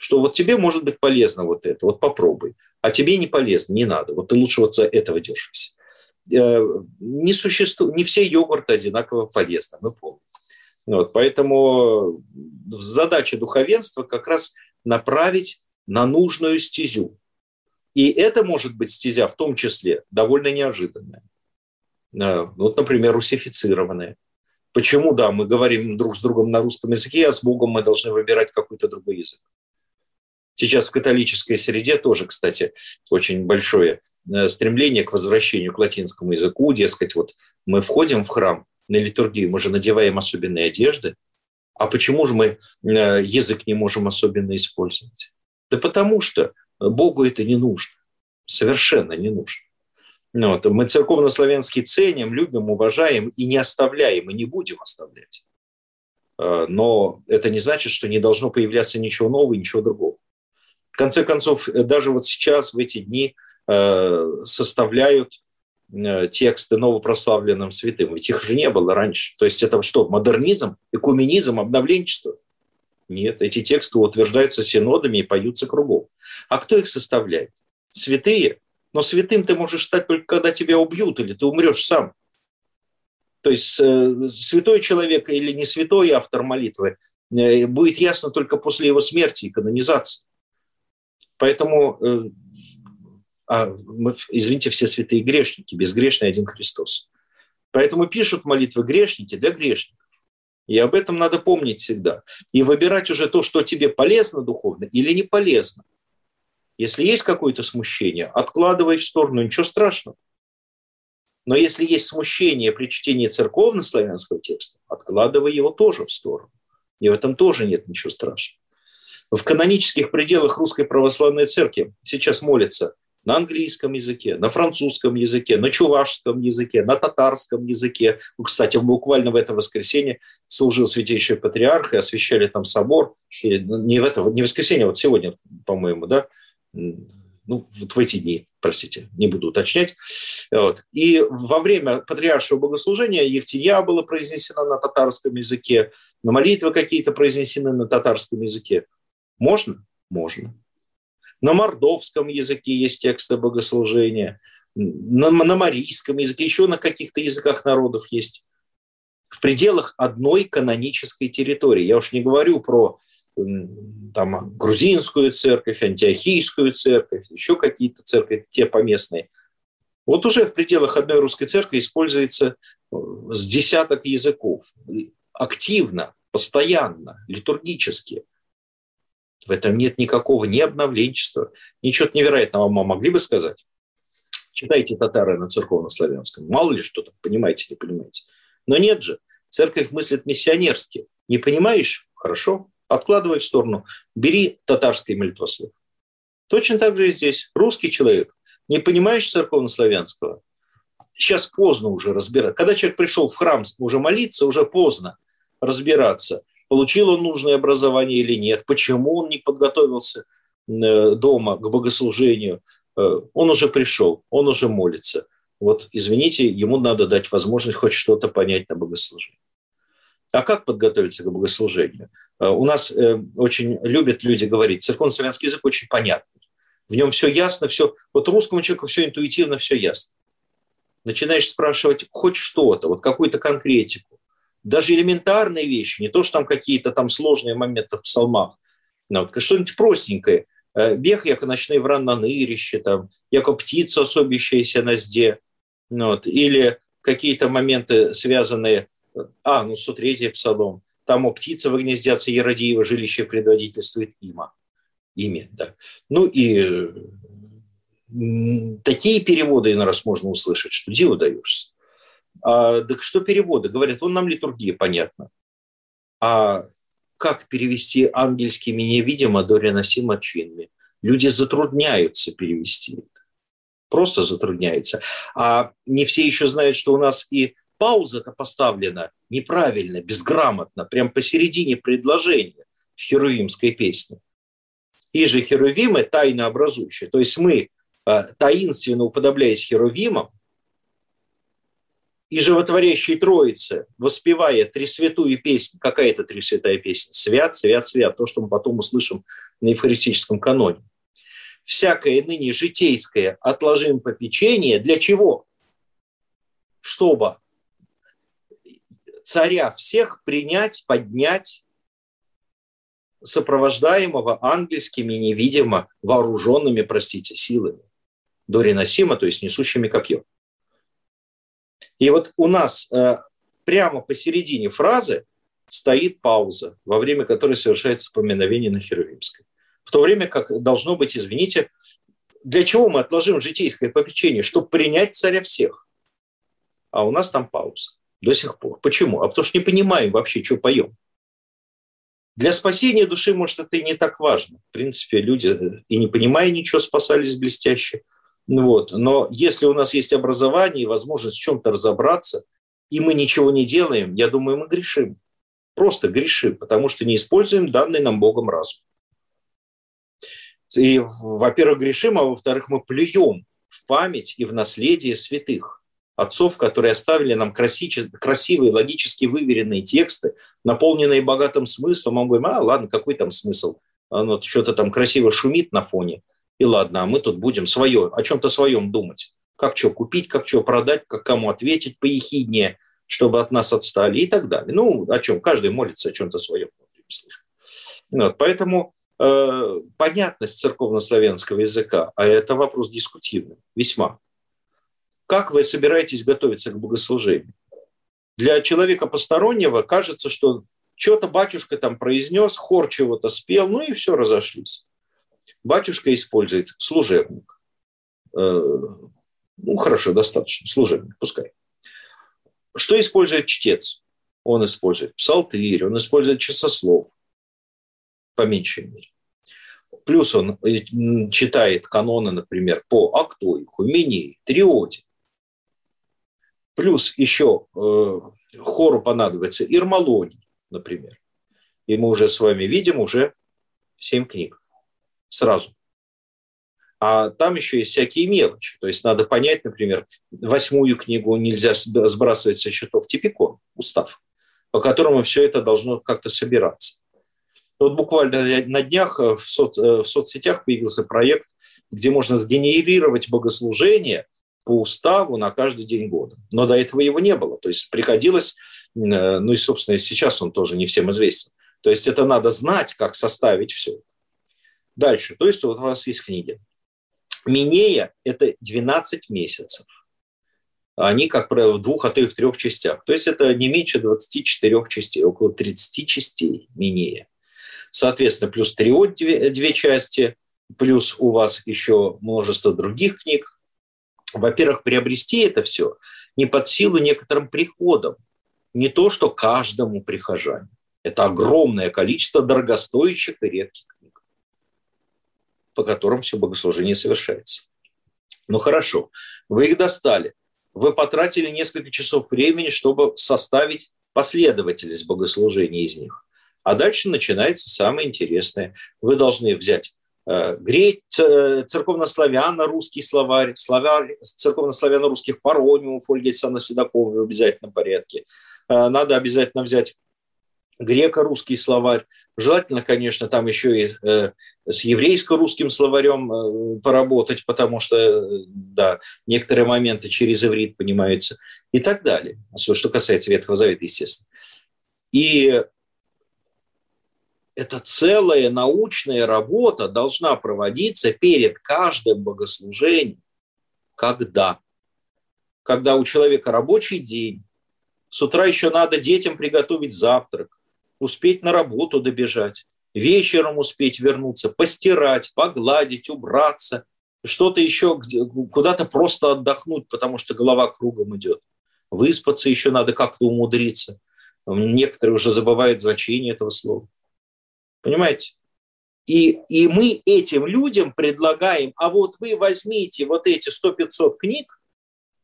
[SPEAKER 3] что вот тебе может быть полезно вот это, вот попробуй. А тебе не полезно, не надо. Вот ты лучше вот за этого держись. Э, не, существует, не все йогурты одинаково полезны, мы помним. Вот, поэтому задача духовенства как раз направить на нужную стезю. И это может быть стезя в том числе довольно неожиданная. Э, вот, например, русифицированная. Почему, да, мы говорим друг с другом на русском языке, а с Богом мы должны выбирать какой-то другой язык. Сейчас в католической среде тоже, кстати, очень большое э, стремление к возвращению к латинскому языку. Дескать, вот мы входим в храм на литургию, мы же надеваем особенные одежды. А почему же мы э, язык не можем особенно использовать? Да потому что Богу это не нужно, совершенно не нужно. Ну вот. Мы церковно-славянский ценим, любим, уважаем и не оставляем, и не будем оставлять. А, но это не значит, что не должно появляться ничего нового, ничего другого. В конце концов, даже вот сейчас, в эти дни, э, составляют э, тексты новопрославленным святым. Ведь их же не было раньше. То есть это что, модернизм, экуменизм, обновленчество – нет, эти тексты утверждаются синодами и поются кругом. А кто их составляет? Святые? Но святым ты можешь стать только когда тебя убьют, или ты умрешь сам. То есть э, святой человек или не святой автор молитвы э, будет ясно только после его смерти и канонизации. Поэтому, э, а, мы, извините, все святые грешники, безгрешный один Христос. Поэтому пишут молитвы грешники для грешников. И об этом надо помнить всегда. И выбирать уже то, что тебе полезно духовно или не полезно. Если есть какое-то смущение, откладывай в сторону, ничего страшного. Но если есть смущение при чтении церковно-славянского текста, откладывай его тоже в сторону. И в этом тоже нет ничего страшного. В канонических пределах Русской Православной Церкви сейчас молятся на английском языке, на французском языке, на чувашском языке, на татарском языке. Ну, кстати, буквально в это воскресенье служил святейший патриарх и освящали там собор. И не в это, не в воскресенье, а вот сегодня, по-моему, да, ну, вот в эти дни, простите, не буду уточнять. Вот. И во время патриаршего богослужения Евтия было произнесено на татарском языке, на молитвы какие-то произнесены на татарском языке. Можно? Можно. На мордовском языке есть тексты богослужения, на, на марийском языке, еще на каких-то языках народов есть. В пределах одной канонической территории. Я уж не говорю про там, грузинскую церковь, антиохийскую церковь, еще какие-то церкви, те поместные. Вот уже в пределах одной русской церкви используется э, с десяток языков. Активно, постоянно, литургически. В этом нет никакого ни обновленчества, ничего невероятного мы могли бы сказать. Читайте татары на церковно-славянском. Мало ли что там, понимаете, не понимаете. Но нет же. Церковь мыслит миссионерски. Не понимаешь? Хорошо, откладывай в сторону. Бери татарский молитвослов. Точно так же и здесь. Русский человек. Не понимаешь церковно-славянского? Сейчас поздно уже разбирать. Когда человек пришел в храм уже молиться, уже поздно разбираться получил он нужное образование или нет, почему он не подготовился э, дома к богослужению. Э, он уже пришел, он уже молится. Вот, извините, ему надо дать возможность хоть что-то понять на богослужении. А как подготовиться к богослужению? Э, у нас очень любят люди говорить, церковно-славянский язык очень понятный. В нем все ясно, все. Вот русскому человеку все интуитивно, все ясно. Начинаешь спрашивать хоть что-то, вот какую-то конкретику даже элементарные вещи, не то, что там какие-то там сложные моменты в псалмах, но вот что-нибудь простенькое. Э, бег, яко ночной вран на нырище, там, яко птица, особящаяся на зде, ну вот, или какие-то моменты, связанные, а, ну, 103 псалом, там у птицы выгнездятся Еродиева, жилище предводительствует има. Ими, да. Ну и такие переводы иной раз можно услышать, что диву даешься. А, так что переводы? Говорят, вон нам литургия понятна. А как перевести ангельскими невидимо до реносимо чинами? Люди затрудняются перевести это. Просто затрудняются. А не все еще знают, что у нас и пауза-то поставлена неправильно, безграмотно, прям посередине предложения в херувимской песне. И же херувимы тайно образующие. То есть мы, а, таинственно уподобляясь херувимам, и животворящей Троице, воспевая Тресвятую песнь, какая это Тресвятая песня? Свят, свят, свят, то, что мы потом услышим на евхаристическом каноне. Всякое ныне житейское отложим попечение для чего? Чтобы царя всех принять, поднять, сопровождаемого ангельскими невидимо вооруженными, простите, силами. Дориносима, то есть несущими копье. И вот у нас э, прямо посередине фразы стоит пауза, во время которой совершается поминовение на Херувимской. В то время как должно быть, извините, для чего мы отложим житейское попечение? Чтобы принять царя всех. А у нас там пауза до сих пор. Почему? А потому что не понимаем вообще, что поем. Для спасения души, может, это и не так важно. В принципе, люди, э, и не понимая ничего, спасались блестяще. Ну вот. Но если у нас есть образование и возможность в чем-то разобраться, и мы ничего не делаем, я думаю, мы грешим. Просто грешим, потому что не используем данный нам Богом разум. И, во-первых, грешим, а во-вторых, мы плюем в память и в наследие святых отцов, которые оставили нам красивые, логически выверенные тексты, наполненные богатым смыслом. Мы говорим, а ладно, какой там смысл? Оно что-то там красиво шумит на фоне. И ладно, а мы тут будем свое, о чем-то своем думать. Как что купить, как что продать, как кому ответить поехиднее, чтобы от нас отстали и так далее. Ну, о чем? Каждый молится о чем-то своем. Вот, поэтому э, понятность церковно-славянского языка, а это вопрос дискутивный, весьма. Как вы собираетесь готовиться к богослужению? Для человека постороннего кажется, что что-то батюшка там произнес, хор чего-то спел, ну и все, разошлись. Батюшка использует служебник. Э, ну, хорошо, достаточно, служебник, пускай. Что использует чтец? Он использует псалтырь, он использует часослов, по меньшей мере. Плюс он э, читает каноны, например, по Актоиху, Минеи, Триоде. Плюс еще э, хору понадобится ирмологии, например. И мы уже с вами видим уже семь книг сразу. А там еще есть всякие мелочи. То есть надо понять, например, восьмую книгу нельзя сбрасывать со счетов типикон, устав, по которому все это должно как-то собираться. Вот буквально на днях в, соц, в соцсетях появился проект, где можно сгенерировать богослужение по уставу на каждый день года. Но до этого его не было. То есть приходилось, э, ну и, собственно, сейчас он тоже не всем известен. То есть это надо знать, как составить все. Дальше. То есть вот у вас есть книги. Минея – это 12 месяцев. Они, как правило, в двух, а то и в трех частях. То есть это не меньше 24 частей, около 30 частей Минея. Соответственно, плюс триод две, две части, плюс у вас еще множество других книг. Во-первых, приобрести это все не под силу некоторым приходам. Не то, что каждому прихожанину. Это огромное количество дорогостоящих и редких по которым все богослужение совершается. Ну хорошо, вы их достали. Вы потратили несколько часов времени, чтобы составить последовательность богослужения из них. А дальше начинается самое интересное. Вы должны взять э, греть церковнославяно-русский словарь, словарь церковнославяно-русских паронимов Ольги Александровны Седоковой в обязательном порядке. Э, надо обязательно взять греко-русский словарь. Желательно, конечно, там еще и э, с еврейско-русским словарем э, поработать, потому что, э, да, некоторые моменты через иврит понимаются и так далее. Что касается Ветхого Завета, естественно. И эта целая научная работа должна проводиться перед каждым богослужением. Когда? Когда у человека рабочий день, с утра еще надо детям приготовить завтрак, успеть на работу добежать, вечером успеть вернуться, постирать, погладить, убраться, что-то еще, куда-то просто отдохнуть, потому что голова кругом идет. Выспаться еще надо как-то умудриться. Некоторые уже забывают значение этого слова. Понимаете? И, и мы этим людям предлагаем, а вот вы возьмите вот эти 100-500 книг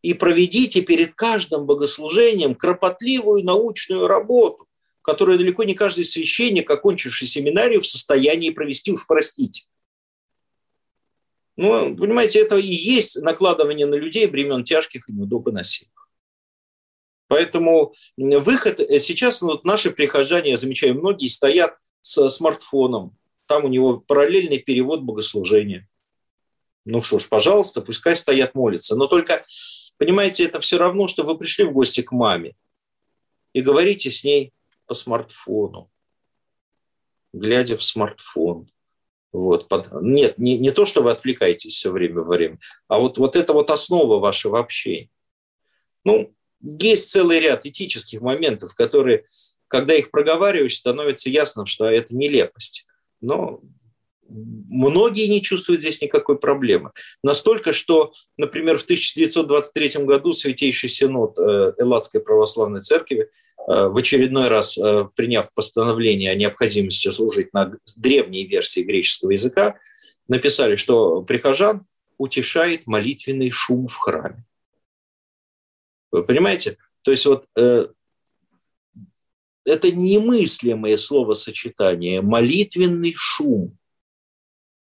[SPEAKER 3] и проведите перед каждым богослужением кропотливую научную работу которую далеко не каждый священник, окончивший семинарию, в состоянии провести, уж простите. Ну, понимаете, это и есть накладывание на людей времен тяжких и неудобоносимых. Поэтому выход э, сейчас вот наши прихожане, я замечаю, многие стоят с смартфоном. Там у него параллельный перевод богослужения. Ну что ж, пожалуйста, пускай стоят, молятся. Но только, понимаете, это все равно, что вы пришли в гости к маме и говорите с ней по смартфону, глядя в смартфон. Вот. Нет, не, не то, что вы отвлекаетесь все время во время, а вот, вот это вот основа вашего общения. Ну, есть целый ряд этических моментов, которые, когда их проговариваешь, становится ясно, что это нелепость. Но многие не чувствуют здесь никакой проблемы. Настолько, что, например, в 1923 году Святейший Синод э, Элладской Православной Церкви в очередной раз э, приняв постановление о необходимости служить на древней версии греческого языка, написали, что прихожан утешает молитвенный шум в храме. Вы понимаете? То есть вот э, это немыслимое словосочетание молитвенный шум.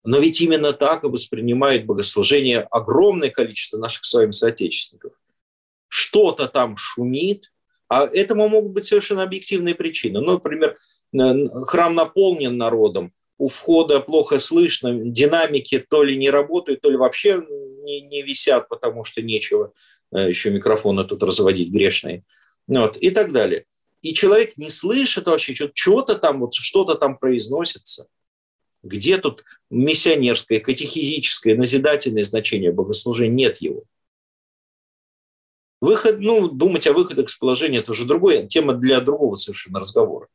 [SPEAKER 3] Но ведь именно так воспринимает богослужение огромное количество наших с вами соотечественников. Что-то там шумит, а этому могут быть совершенно объективные причины. Ну, например, храм наполнен народом, у входа плохо слышно, динамики то ли не работают, то ли вообще не, не висят, потому что нечего э, еще микрофоны тут разводить грешные. Вот, и так далее. И человек не слышит вообще, что-то там, вот что-то там произносится. Где тут миссионерское, катехизическое, назидательное значение богослужения? Нет его. Выход, ну, думать о выходах из положения – это уже другая тема для другого совершенно разговора.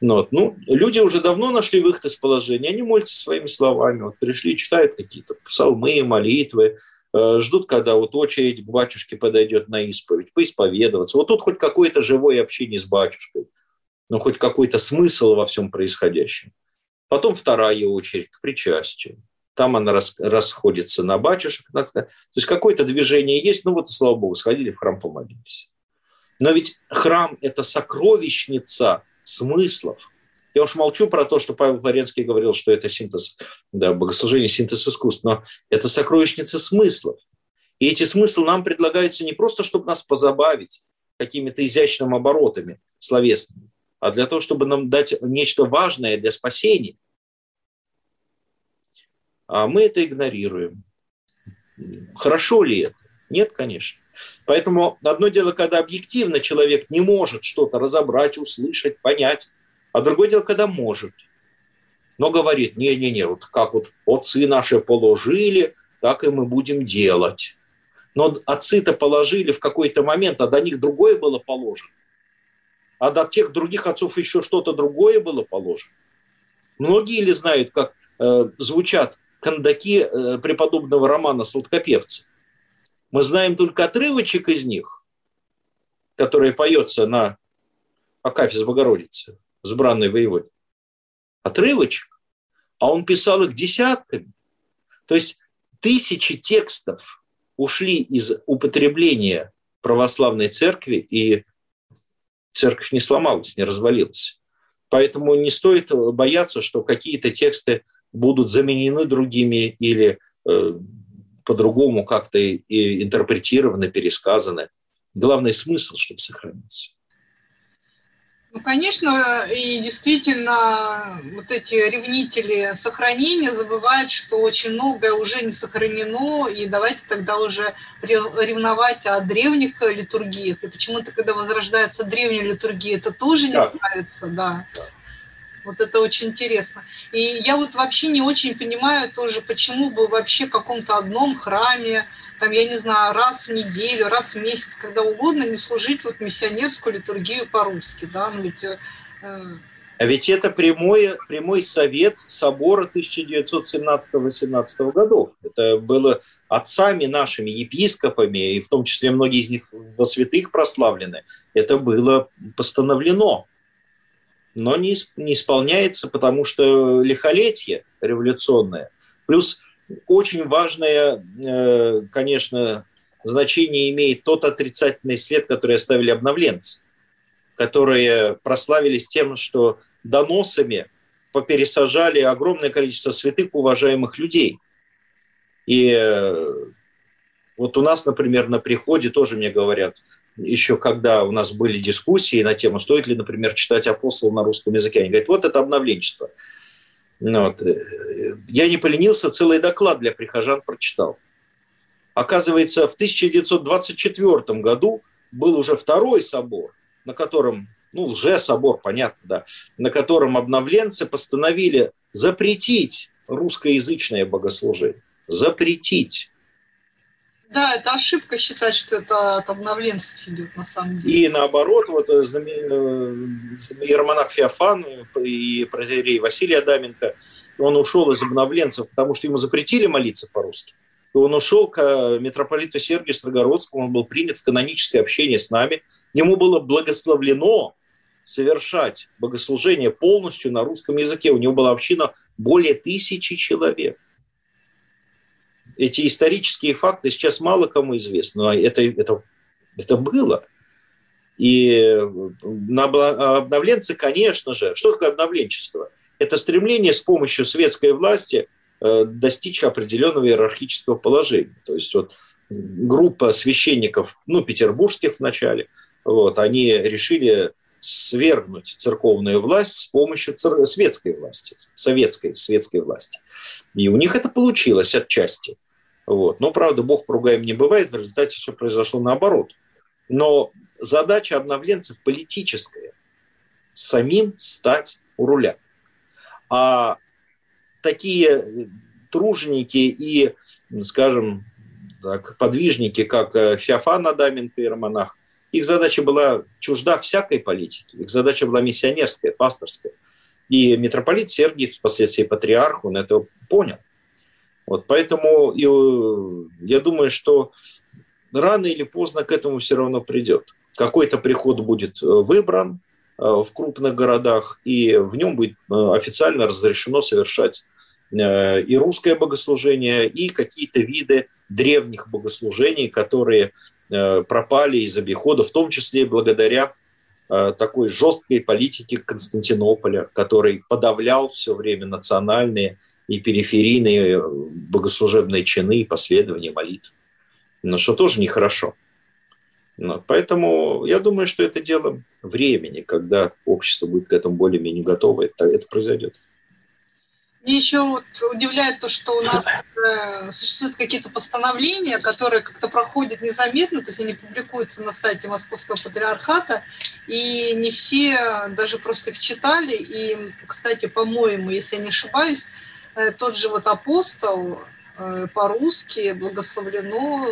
[SPEAKER 3] Ну вот. Ну, люди уже давно нашли выход из положения, они молятся своими словами. Вот пришли, читают какие-то псалмы, молитвы, э, ждут, когда вот очередь к батюшке подойдет на исповедь, поисповедоваться. Вот тут хоть какое-то живое общение с батюшкой, ну, хоть какой-то смысл во всем происходящем. Потом вторая очередь к причастию. Там она рас, расходится на батюшек. То есть какое-то движение есть, ну вот слава богу, сходили в храм, помолились. Но ведь храм – это сокровищница смыслов. Я уж молчу про то, что Павел Флоренский говорил, что это синтез, да, богослужение, синтез искусств, но это сокровищница смыслов. И эти смыслы нам предлагаются не просто, чтобы нас позабавить какими-то изящными оборотами словесными, а для того, чтобы нам дать нечто важное для спасения. А мы это игнорируем. Хорошо ли это? Нет, конечно. Поэтому одно дело, когда объективно человек не может что-то разобрать, услышать, понять, а другое дело, когда может. Но говорит, не-не-не, вот как вот отцы наши положили, так и мы будем делать. Но отцы-то положили в какой-то момент, а до них другое было положено а до тех других отцов еще что-то другое было положено. Многие ли знают, как э, звучат кондаки э, преподобного романа «Сладкопевцы»? Мы знаем только отрывочек из них, который поется на Акафиз Богородицы, с бранной воеводе. Отрывочек. А он писал их десятками. То есть тысячи текстов ушли из употребления православной церкви и церковь не сломалась, не развалилась. Поэтому не стоит бояться, что какие-то тексты будут заменены другими или э, по-другому как-то и интерпретированы, пересказаны. Главный смысл, чтобы сохранился.
[SPEAKER 2] Ну, конечно, и действительно, вот эти ревнители сохранения забывают, что очень многое уже не сохранено, и давайте тогда уже ревновать о древних литургиях. И почему-то, когда возрождаются древние литургии, это тоже не да. нравится, да. Вот это очень интересно. И я вот вообще не очень понимаю тоже, почему бы вообще в каком-то одном храме там, я не знаю, раз в неделю, раз в месяц, когда угодно, не служить вот миссионерскую литургию по-русски, да, ну ведь... Э,
[SPEAKER 3] а ведь это прямой, прямой совет собора 1917-18 годов. Это было отцами нашими, епископами, и в том числе многие из них во святых прославлены. Это было постановлено, но не, не исполняется, потому что лихолетие революционное. Плюс очень важное, э, конечно, значение имеет тот отрицательный след, который оставили обновленцы, которые прославились тем, что доносами попересажали огромное количество святых уважаемых людей. И э, вот у нас, например, на приходе тоже мне говорят, еще когда у нас были дискуссии на тему, стоит ли, например, читать апостол на русском языке, они говорят, вот это обновленчество. Ну вот. Э, я не поленился, целый доклад для прихожан прочитал. Оказывается, в 1924 году был уже второй собор, на котором, ну, лже-собор, понятно, да, на котором обновленцы постановили запретить русскоязычное богослужение. Запретить.
[SPEAKER 2] Да, это ошибка считать, что это от обновленцев идет на самом деле.
[SPEAKER 3] И наоборот, вот э, э, иеромонах Феофан и протеерей Василий Адаменко, он ушел из обновленцев, потому что ему запретили молиться по-русски. Он ушел к э, митрополиту Сергию Строгородскому, он был принят в каноническое общение с нами. Ему было благословлено совершать богослужение полностью на русском языке. У него была община более тысячи человек эти исторические факты сейчас мало кому известны, но это, это, это было. И обновленцы, конечно же, что такое обновленчество? Это стремление с помощью светской власти э, достичь определенного иерархического положения. То есть вот группа священников, ну, петербургских вначале, вот, они решили свергнуть церковную власть с помощью цер... светской власти, советской светской власти. И у них это получилось отчасти. Вот. Но, правда, Бог поругаем не бывает, в результате все произошло наоборот. Но задача обновленцев политическая – самим стать у руля. А такие труженики и, скажем, так, подвижники, как Феофан Адаменко и Романах, их задача была чужда всякой политики, их задача была миссионерская, пасторская. И митрополит Сергий, впоследствии патриарх, он это понял. Вот, поэтому я думаю, что рано или поздно к этому все равно придет. Какой-то приход будет выбран, Э, в крупных городах, и в нем будет э, официально разрешено совершать э, и русское богослужение, и какие-то виды древних богослужений, которые пропали из обихода, в том числе благодаря такой жесткой политике Константинополя, который подавлял все время национальные и периферийные богослужебные чины и последования молитв. Но что тоже нехорошо. Но, поэтому я думаю, что это дело времени, когда общество будет к этому более-менее готово, это, это произойдет.
[SPEAKER 2] Мне еще вот удивляет то, что у нас э, существуют какие-то постановления, которые как-то проходят незаметно, то есть они публикуются на сайте Московского патриархата, и не все даже просто их читали. И, кстати, по-моему, если я не ошибаюсь, э, тот же вот апостол э, по-русски благословлено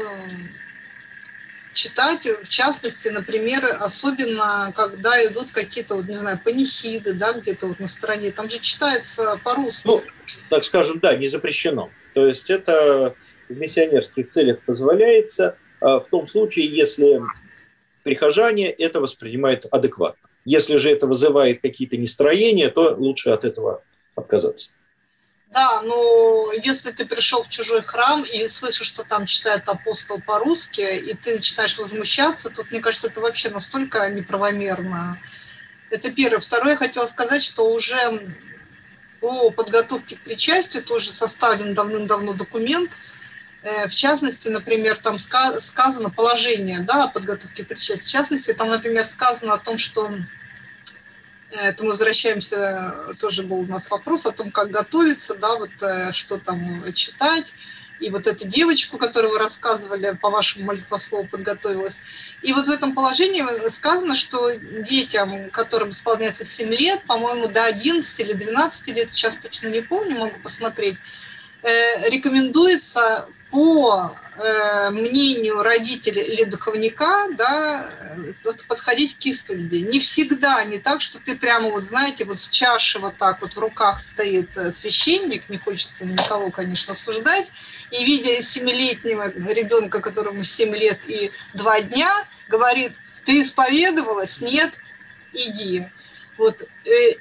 [SPEAKER 2] читать, в частности, например, особенно когда идут какие-то, вот, не знаю, панихиды, да, где-то вот на стороне, там же читается по-русски.
[SPEAKER 3] Ну, так скажем, да, не запрещено. То есть это в миссионерских целях позволяется а, в том случае, если прихожане это воспринимают адекватно. Если же это вызывает какие-то нестроения, то лучше от этого отказаться.
[SPEAKER 2] Да, но если ты пришел в чужой храм и слышишь, что там читает апостол по-русски, и ты начинаешь возмущаться, тут, мне кажется, это вообще настолько неправомерно. Это первое. Второе, я хотела сказать, что уже по подготовке к причастию тоже составлен давным-давно документ. Э, в частности, например, там сказано положение да, о подготовке к причастию. В частности, там, например, сказано о том, что это мы возвращаемся, тоже был у нас вопрос о том, как готовиться, да, вот э, что там читать. И вот эту девочку, которую вы рассказывали, по вашему молитвослову подготовилась. И вот в этом положении сказано, что детям, которым исполняется 7 лет, по-моему, до 11 или 12 лет, сейчас точно не помню, могу посмотреть, э, рекомендуется по э, мнению родителя или духовника, да, вот подходить к исповеди. Не всегда, не так, что ты прямо, вот знаете, вот с чаши вот так вот в руках стоит э, священник, не хочется никого, конечно, осуждать, и видя семилетнего ребенка, которому 7 лет и 2 дня, говорит, ты исповедовалась? Нет? Иди. Вот э,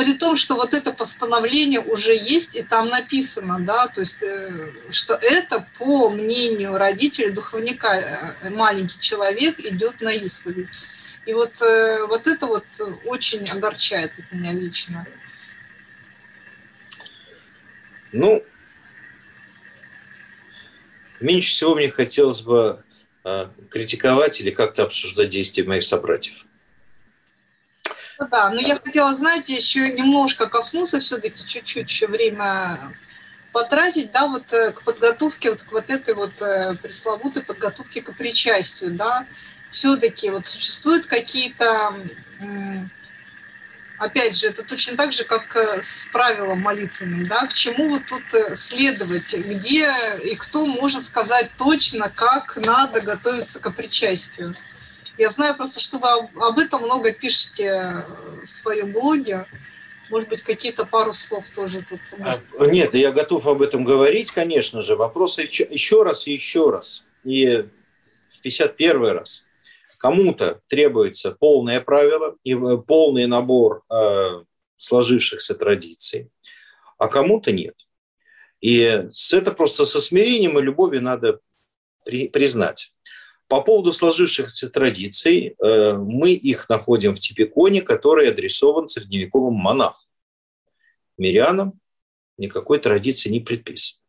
[SPEAKER 2] при том, что вот это постановление уже есть, и там написано, да, то есть, э, что это, по мнению родителей, духовника, э, маленький человек идет на исповедь. И вот, э, вот это вот очень огорчает меня лично.
[SPEAKER 3] Ну, меньше всего мне хотелось бы критиковать или как-то обсуждать действия моих собратьев.
[SPEAKER 2] Ну да, но я хотела, знаете, еще немножко коснуться все-таки, чуть-чуть еще время потратить, да, вот э, к подготовке, вот к вот этой вот э, пресловутой подготовке к причастию, да, все-таки вот существуют какие-то, опять же, это точно так же, как э, с правилом молитвенным, да, к чему вот тут следовать, где и кто может сказать точно, как надо готовиться к причастию. Я знаю просто, что вы об этом много пишете в своем блоге. Может быть, какие-то пару слов тоже тут.
[SPEAKER 3] А, нет, я готов об этом говорить, конечно же. Вопросы еще раз и еще раз. И в 51 раз. Кому-то требуется полное правило и э, полный набор э, сложившихся традиций, а кому-то нет. И это просто со смирением и любовью надо при, признать. По поводу сложившихся традиций, э, мы их находим в типиконе, который адресован средневековым монахам. Мирянам никакой традиции не предписано.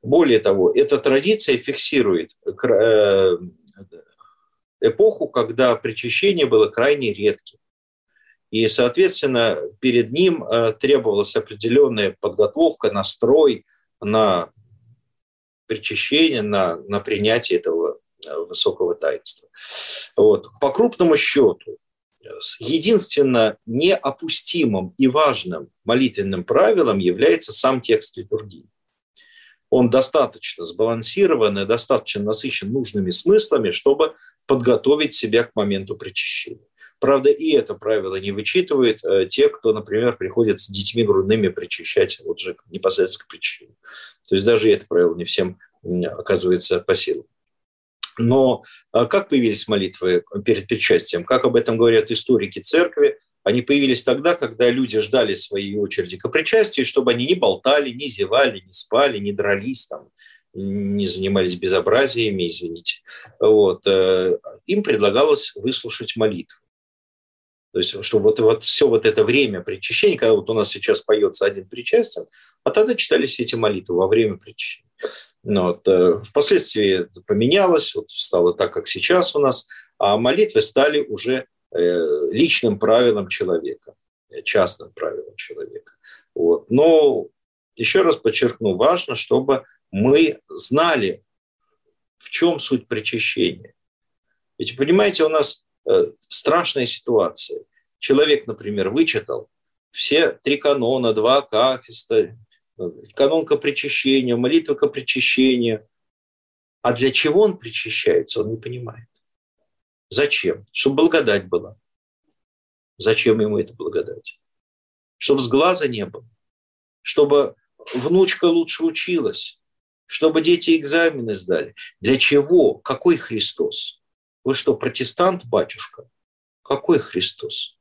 [SPEAKER 3] Более того, эта традиция фиксирует э, эпоху, когда причащение было крайне редким. И, соответственно, перед ним э, требовалась определенная подготовка, настрой на причащение, на, на принятие этого высокого таинства. Вот. По крупному счету, единственно неопустимым и важным молитвенным правилом является сам текст литургии. он достаточно сбалансирован и достаточно насыщен нужными смыслами, чтобы подготовить себя к моменту причащения. Правда, и это правило не вычитывает э, те, кто, например, приходит с детьми грудными причащать вот же непосредственно к причащению. То есть даже это правило не всем оказывается по силам. Но а как появились молитвы перед причастием? Как об этом говорят историки церкви? Они появились тогда, когда люди ждали своей очереди к причастию, чтобы они не болтали, не зевали, не спали, не дрались, там, не занимались безобразиями, извините. Вот. Э, им предлагалось выслушать молитву. То есть, что вот, вот все вот это время причащения, когда вот у нас сейчас поется один причастен, а тогда читались эти молитвы во время причащения. Ну, вот, э, впоследствии это поменялось, вот стало так, как сейчас у нас, а молитвы стали уже э, личным правилом человека, частным правилом человека. Вот. Но еще раз подчеркну, важно, чтобы мы знали, в чем суть причащения. Ведь, понимаете, у нас э, страшная ситуация. Человек, например, вычитал все три канона, два акафиста, канон к причащению, молитва к причащению. А для чего он причащается, он не понимает. Зачем? Чтобы благодать была. Зачем ему эта благодать? Чтобы с глаза не было. Чтобы внучка лучше училась. Чтобы дети экзамены сдали. Для чего? Какой Христос? Вы что, протестант, батюшка? Какой Христос?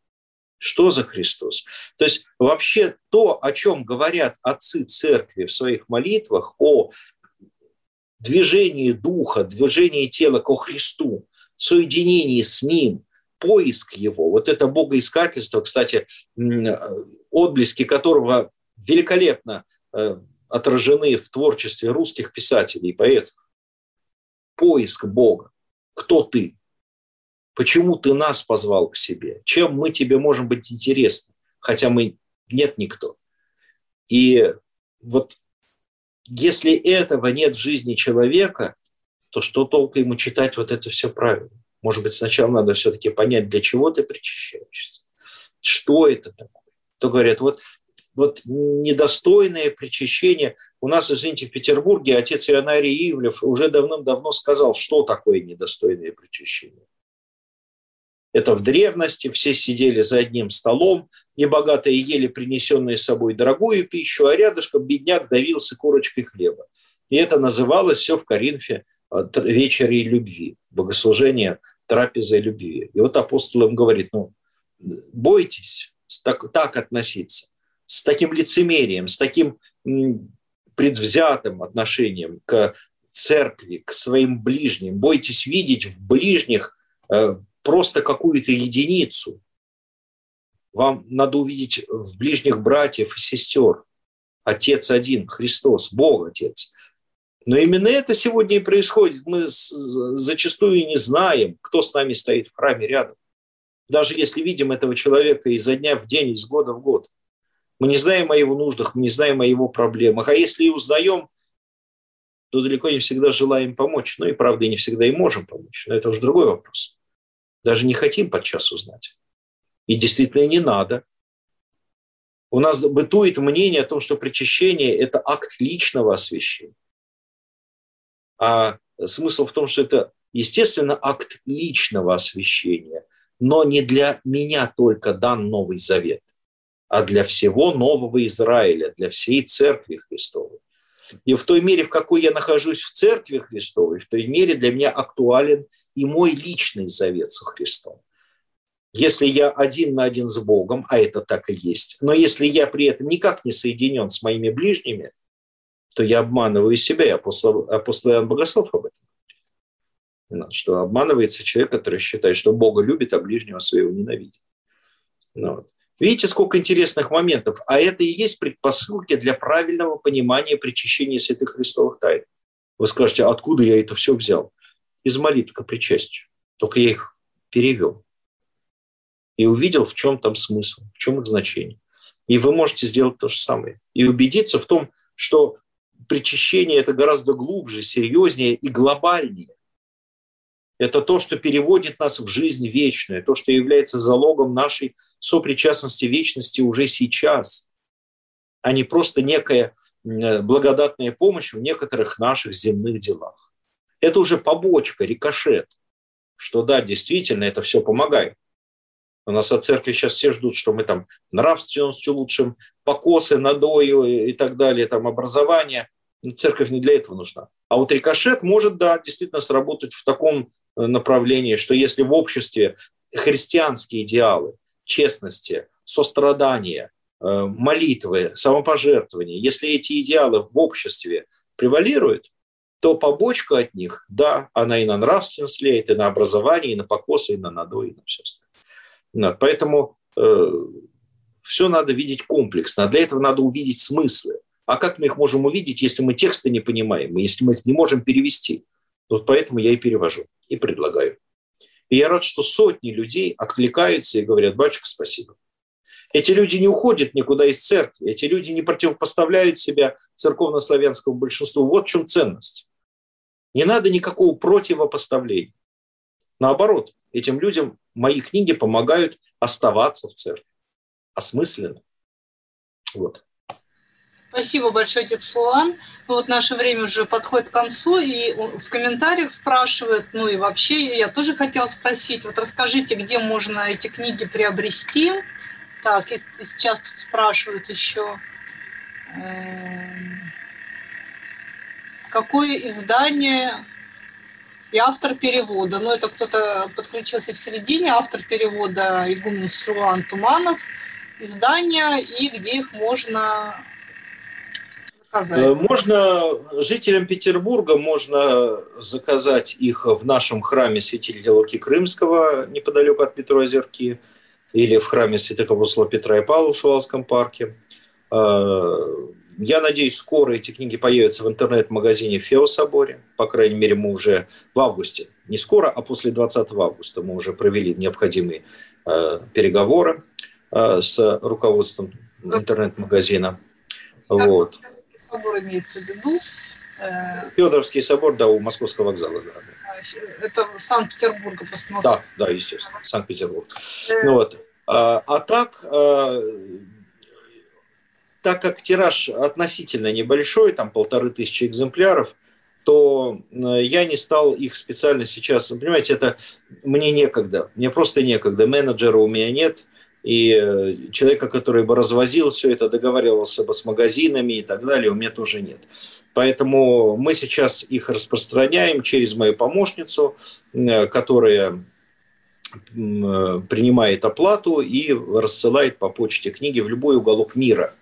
[SPEAKER 3] Что за Христос? То есть вообще то, о чем говорят отцы церкви в своих молитвах, о движении духа, движении тела ко Христу, соединении с Ним, поиск Его, вот это богоискательство, кстати, отблески которого великолепно э, отражены в творчестве русских писателей и поэтов. Поиск Бога. Кто ты? Почему ты нас позвал к себе? Чем мы тебе можем быть интересны? Хотя мы нет никто. И вот если этого нет в жизни человека, то что толку ему читать вот это все правильно? Может быть, сначала надо все-таки понять, для чего ты причащаешься. Что это такое? То говорят, вот, вот недостойное причащение. У нас, извините, в Петербурге отец Ионарий Ивлев уже давным-давно сказал, что такое недостойное причащение. Это в древности, все сидели за одним столом, небогатые ели принесенные с собой дорогую пищу, а рядышком бедняк давился корочкой хлеба. И это называлось все в Коринфе а, вечерей любви, богослужение трапезой любви. И вот апостол им говорит, ну, бойтесь так, так относиться, с таким лицемерием, с таким предвзятым отношением к церкви, к своим ближним. Бойтесь видеть в ближних э, просто какую-то единицу. Вам надо увидеть в ближних братьев и сестер. Отец один, Христос, Бог Отец. Но именно это сегодня и происходит. Мы зачастую не знаем, кто с нами стоит в храме рядом. Даже если видим этого человека изо дня в день, из года в год. Мы не знаем о его нуждах, мы не знаем о его проблемах. А если и узнаем, то далеко не всегда желаем помочь. Ну и, правда, не всегда и можем помочь. Но это уже другой вопрос даже не хотим подчас узнать. И действительно не надо. У нас бытует мнение о том, что причащение – это акт личного освящения. А смысл в том, что это, естественно, акт личного освящения, но не для меня только дан Новый Завет, а для всего нового Израиля, для всей Церкви Христовой. И в той мере, в какой я нахожусь в Церкви Христовой, в той мере для меня актуален и мой личный завет со Христом. Если я один на один с Богом, а это так и есть, но если я при этом никак не соединен с моими ближними, то я обманываю себя, и апостол, апостол Иоанн Богослов об этом говорит. Что обманывается человек, который считает, что Бога любит, а ближнего своего ненавидит. Ну, вот. Видите, сколько интересных моментов. А это и есть предпосылки для правильного понимания причащения святых христовых тайн. Вы скажете, откуда я это все взял? Из молитв к причастию. Только я их перевел. И увидел, в чем там смысл, в чем их значение. И вы можете сделать то же самое. И убедиться в том, что причащение это гораздо глубже, серьезнее и глобальнее. Это то, что переводит нас в жизнь вечную, то, что является залогом нашей сопричастности вечности уже сейчас, а не просто некое благодатная помощь в некоторых наших земных делах. Это уже побочка, рикошет, что да, действительно, это все помогает. У нас от церкви сейчас все ждут, что мы там нравственностью улучшим, покосы, надою и так далее, там образование. Церковь не для этого нужна. А вот рикошет может, да, действительно сработать в таком э, направлении, что если в обществе христианские идеалы честности, сострадания, э, молитвы, самопожертвования, если эти идеалы в обществе превалируют, то побочка от них, да, она и на нравственность влияет, и на образование, и на покосы, и на надой, и на все остальное. Поэтому э, все надо видеть комплексно. Для этого надо увидеть смыслы. А как мы их можем увидеть, если мы тексты не понимаем, если мы их не можем перевести? Вот поэтому я и перевожу, и предлагаю. И я рад, что сотни людей откликаются и говорят, батюшка, спасибо. Эти люди не уходят никуда из церкви, эти люди не противопоставляют себя церковно-славянскому большинству. Вот в чем ценность. Не надо никакого противопоставления. Наоборот, этим людям мои книги помогают оставаться в церкви осмысленно. Вот.
[SPEAKER 2] Спасибо большое, отец Слуан. Ну, вот наше время уже подходит к концу, и в комментариях спрашивают, ну и вообще я тоже хотела спросить, вот расскажите, где можно эти книги приобрести. Так, и сейчас тут спрашивают еще, эм, какое издание и автор перевода. Ну, это кто-то подключился в середине, автор перевода Игумен Сулан Туманов, издания и где их можно
[SPEAKER 3] Э, можно жителям Петербурга можно заказать их в нашем храме святителя Луки Крымского неподалеку от метро Озерки или в храме святых апостола Петра и Павла в Шувалском парке. Э, я надеюсь, скоро эти книги появятся в интернет-магазине в Феособоре. По крайней мере, мы уже в августе, не скоро, а после 20 августа мы уже провели необходимые э, переговоры с руководством интернет-магазина. Вот
[SPEAKER 2] собор имеется в виду.
[SPEAKER 3] Э, Федоровский собор, да, у Московского вокзала. Да.
[SPEAKER 2] А, это Санкт-Петербург просто.
[SPEAKER 3] Да, да, естественно, Санкт-Петербург. Э... Ну, вот. а, а так, а, так как тираж относительно небольшой, там полторы тысячи экземпляров, то я не стал их специально сейчас, понимаете, это мне некогда, мне просто некогда, менеджера у меня нет, и э, человека, который бы развозил все это, договаривался бы с магазинами и так далее, у меня тоже нет. Поэтому мы сейчас их распространяем через мою помощницу, э, которая э, принимает оплату и рассылает по почте книги в любой уголок мира.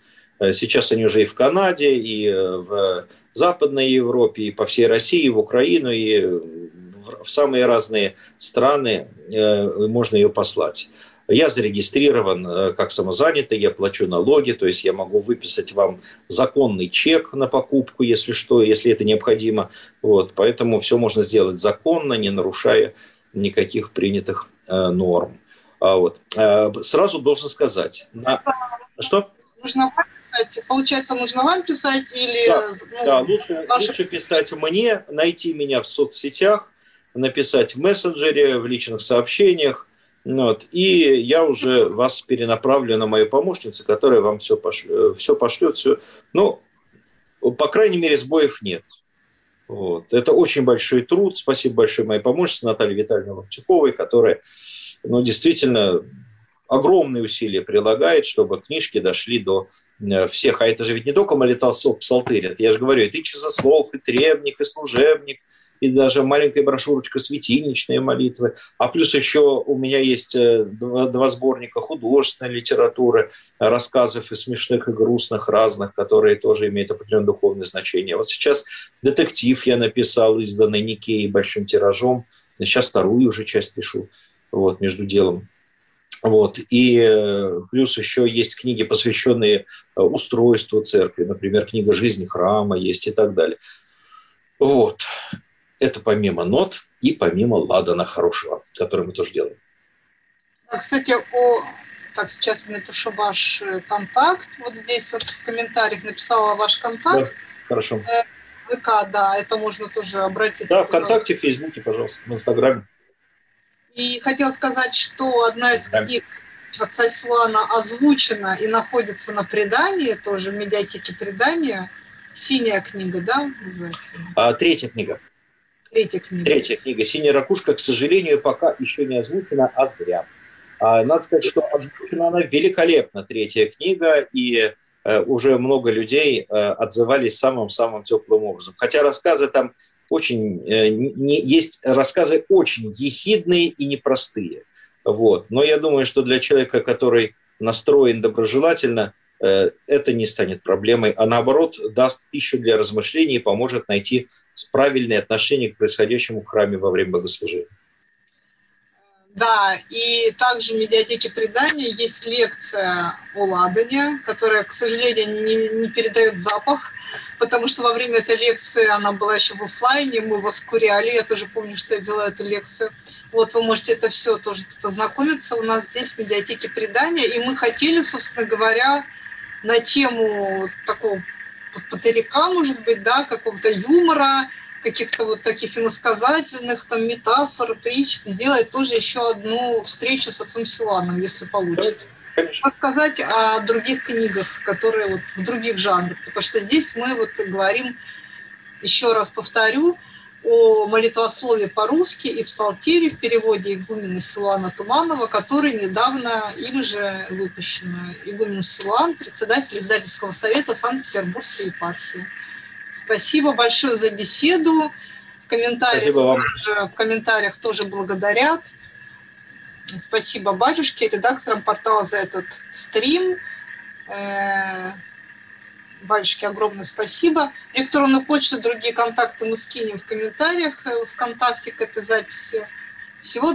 [SPEAKER 3] Сейчас они уже и в Канаде, и в Западной Европе, и по всей России, и в Украину, и в самые разные страны можно ее послать. Я зарегистрирован э, как самозанятый, я плачу налоги, то есть я могу выписать вам законный чек на покупку, если что, если это необходимо. Вот, поэтому все можно сделать законно, не нарушая никаких принятых э, норм. А вот. Э, сразу должен сказать. На... Что?
[SPEAKER 2] Нужно вам писать, получается, нужно вам писать или...
[SPEAKER 3] Да, ну, да лучше, ваши... лучше писать мне, найти меня в соцсетях, написать в мессенджере, в личных сообщениях, вот. И я уже вас перенаправлю на мою помощницу, которая вам все, пошлет, все пошлет. Все. Ну, по крайней мере, сбоев нет. Вот. Это очень большой труд. Спасибо большое моей помощнице Наталье Витальевне Локтюковой, которая ну, действительно огромные усилия прилагает, чтобы книжки дошли до э, всех. А это же ведь не только молитва псалтырь. Это я же говорю, и тысяча слов, и требник, и служебник – и даже маленькая брошюрочка «Светильничные молитвы». А плюс еще у меня есть э, два, два сборника художественной литературы, рассказов и смешных, и грустных разных, которые тоже имеют определенное духовное значение. Вот сейчас детектив я написал, изданный Никеей большим тиражом. Сейчас вторую уже часть пишу вот, между делом. Вот. И э, плюс еще есть книги, посвященные э, устройству церкви, например, книга «Жизнь храма» есть и так далее. Вот. Это помимо нот и помимо ладана хорошего, который мы тоже делаем.
[SPEAKER 2] Кстати, о... Так, сейчас я напишу ваш э, контакт. Вот здесь вот в комментариях написала ваш контакт. Да,
[SPEAKER 3] хорошо.
[SPEAKER 2] Э, ВК, да, это можно тоже обратиться.
[SPEAKER 3] Да, ВКонтакте, в Фейсбуке, пожалуйста, в Инстаграме.
[SPEAKER 2] И хотел сказать, что одна из да. книг отца Слана озвучена и находится на предании, тоже в медиатеке предания. Синяя книга, да, называется?
[SPEAKER 3] А, третья книга.
[SPEAKER 2] Третья книга.
[SPEAKER 3] Третья книга «Синяя ракушка», к сожалению, пока еще не озвучена, а зря. А, надо сказать, что озвучена она великолепно, третья книга, и э, уже много людей э, отзывались самым-самым теплым образом. Хотя рассказы там очень... Э, не, есть рассказы очень ехидные и непростые. Вот. Но я думаю, что для человека, который настроен доброжелательно, это не станет проблемой, а наоборот даст пищу для размышлений и поможет найти правильное отношение к происходящему в храме во время богослужения.
[SPEAKER 2] Да, и также в медиатеке предания есть лекция о ладане, которая, к сожалению, не, не передает запах, потому что во время этой лекции она была еще в офлайне, мы воскуряли, я тоже помню, что я вела эту лекцию. Вот вы можете это все тоже тут ознакомиться у нас здесь в медиатеке предания, и мы хотели, собственно говоря, на тему такого патерика, может быть, да, какого-то юмора, каких-то вот таких иносказательных там метафор, притч, сделать тоже еще одну встречу с отцом Силаном, если получится. Конечно. Рассказать о других книгах, которые вот в других жанрах, потому что здесь мы вот говорим, еще раз повторю, о молитвослове по-русски и псалтире в переводе игумена Силуана Туманова, который недавно им же выпущено. Игумен Силуан, председатель издательского совета Санкт-Петербургской епархии. Спасибо большое за беседу. В комментариях, тоже, в комментариях тоже благодарят. Спасибо батюшке, редакторам портала за этот стрим. Батюшке огромное спасибо. Электронную почту, другие контакты мы скинем в комментариях э, ВКонтакте к этой записи. Всего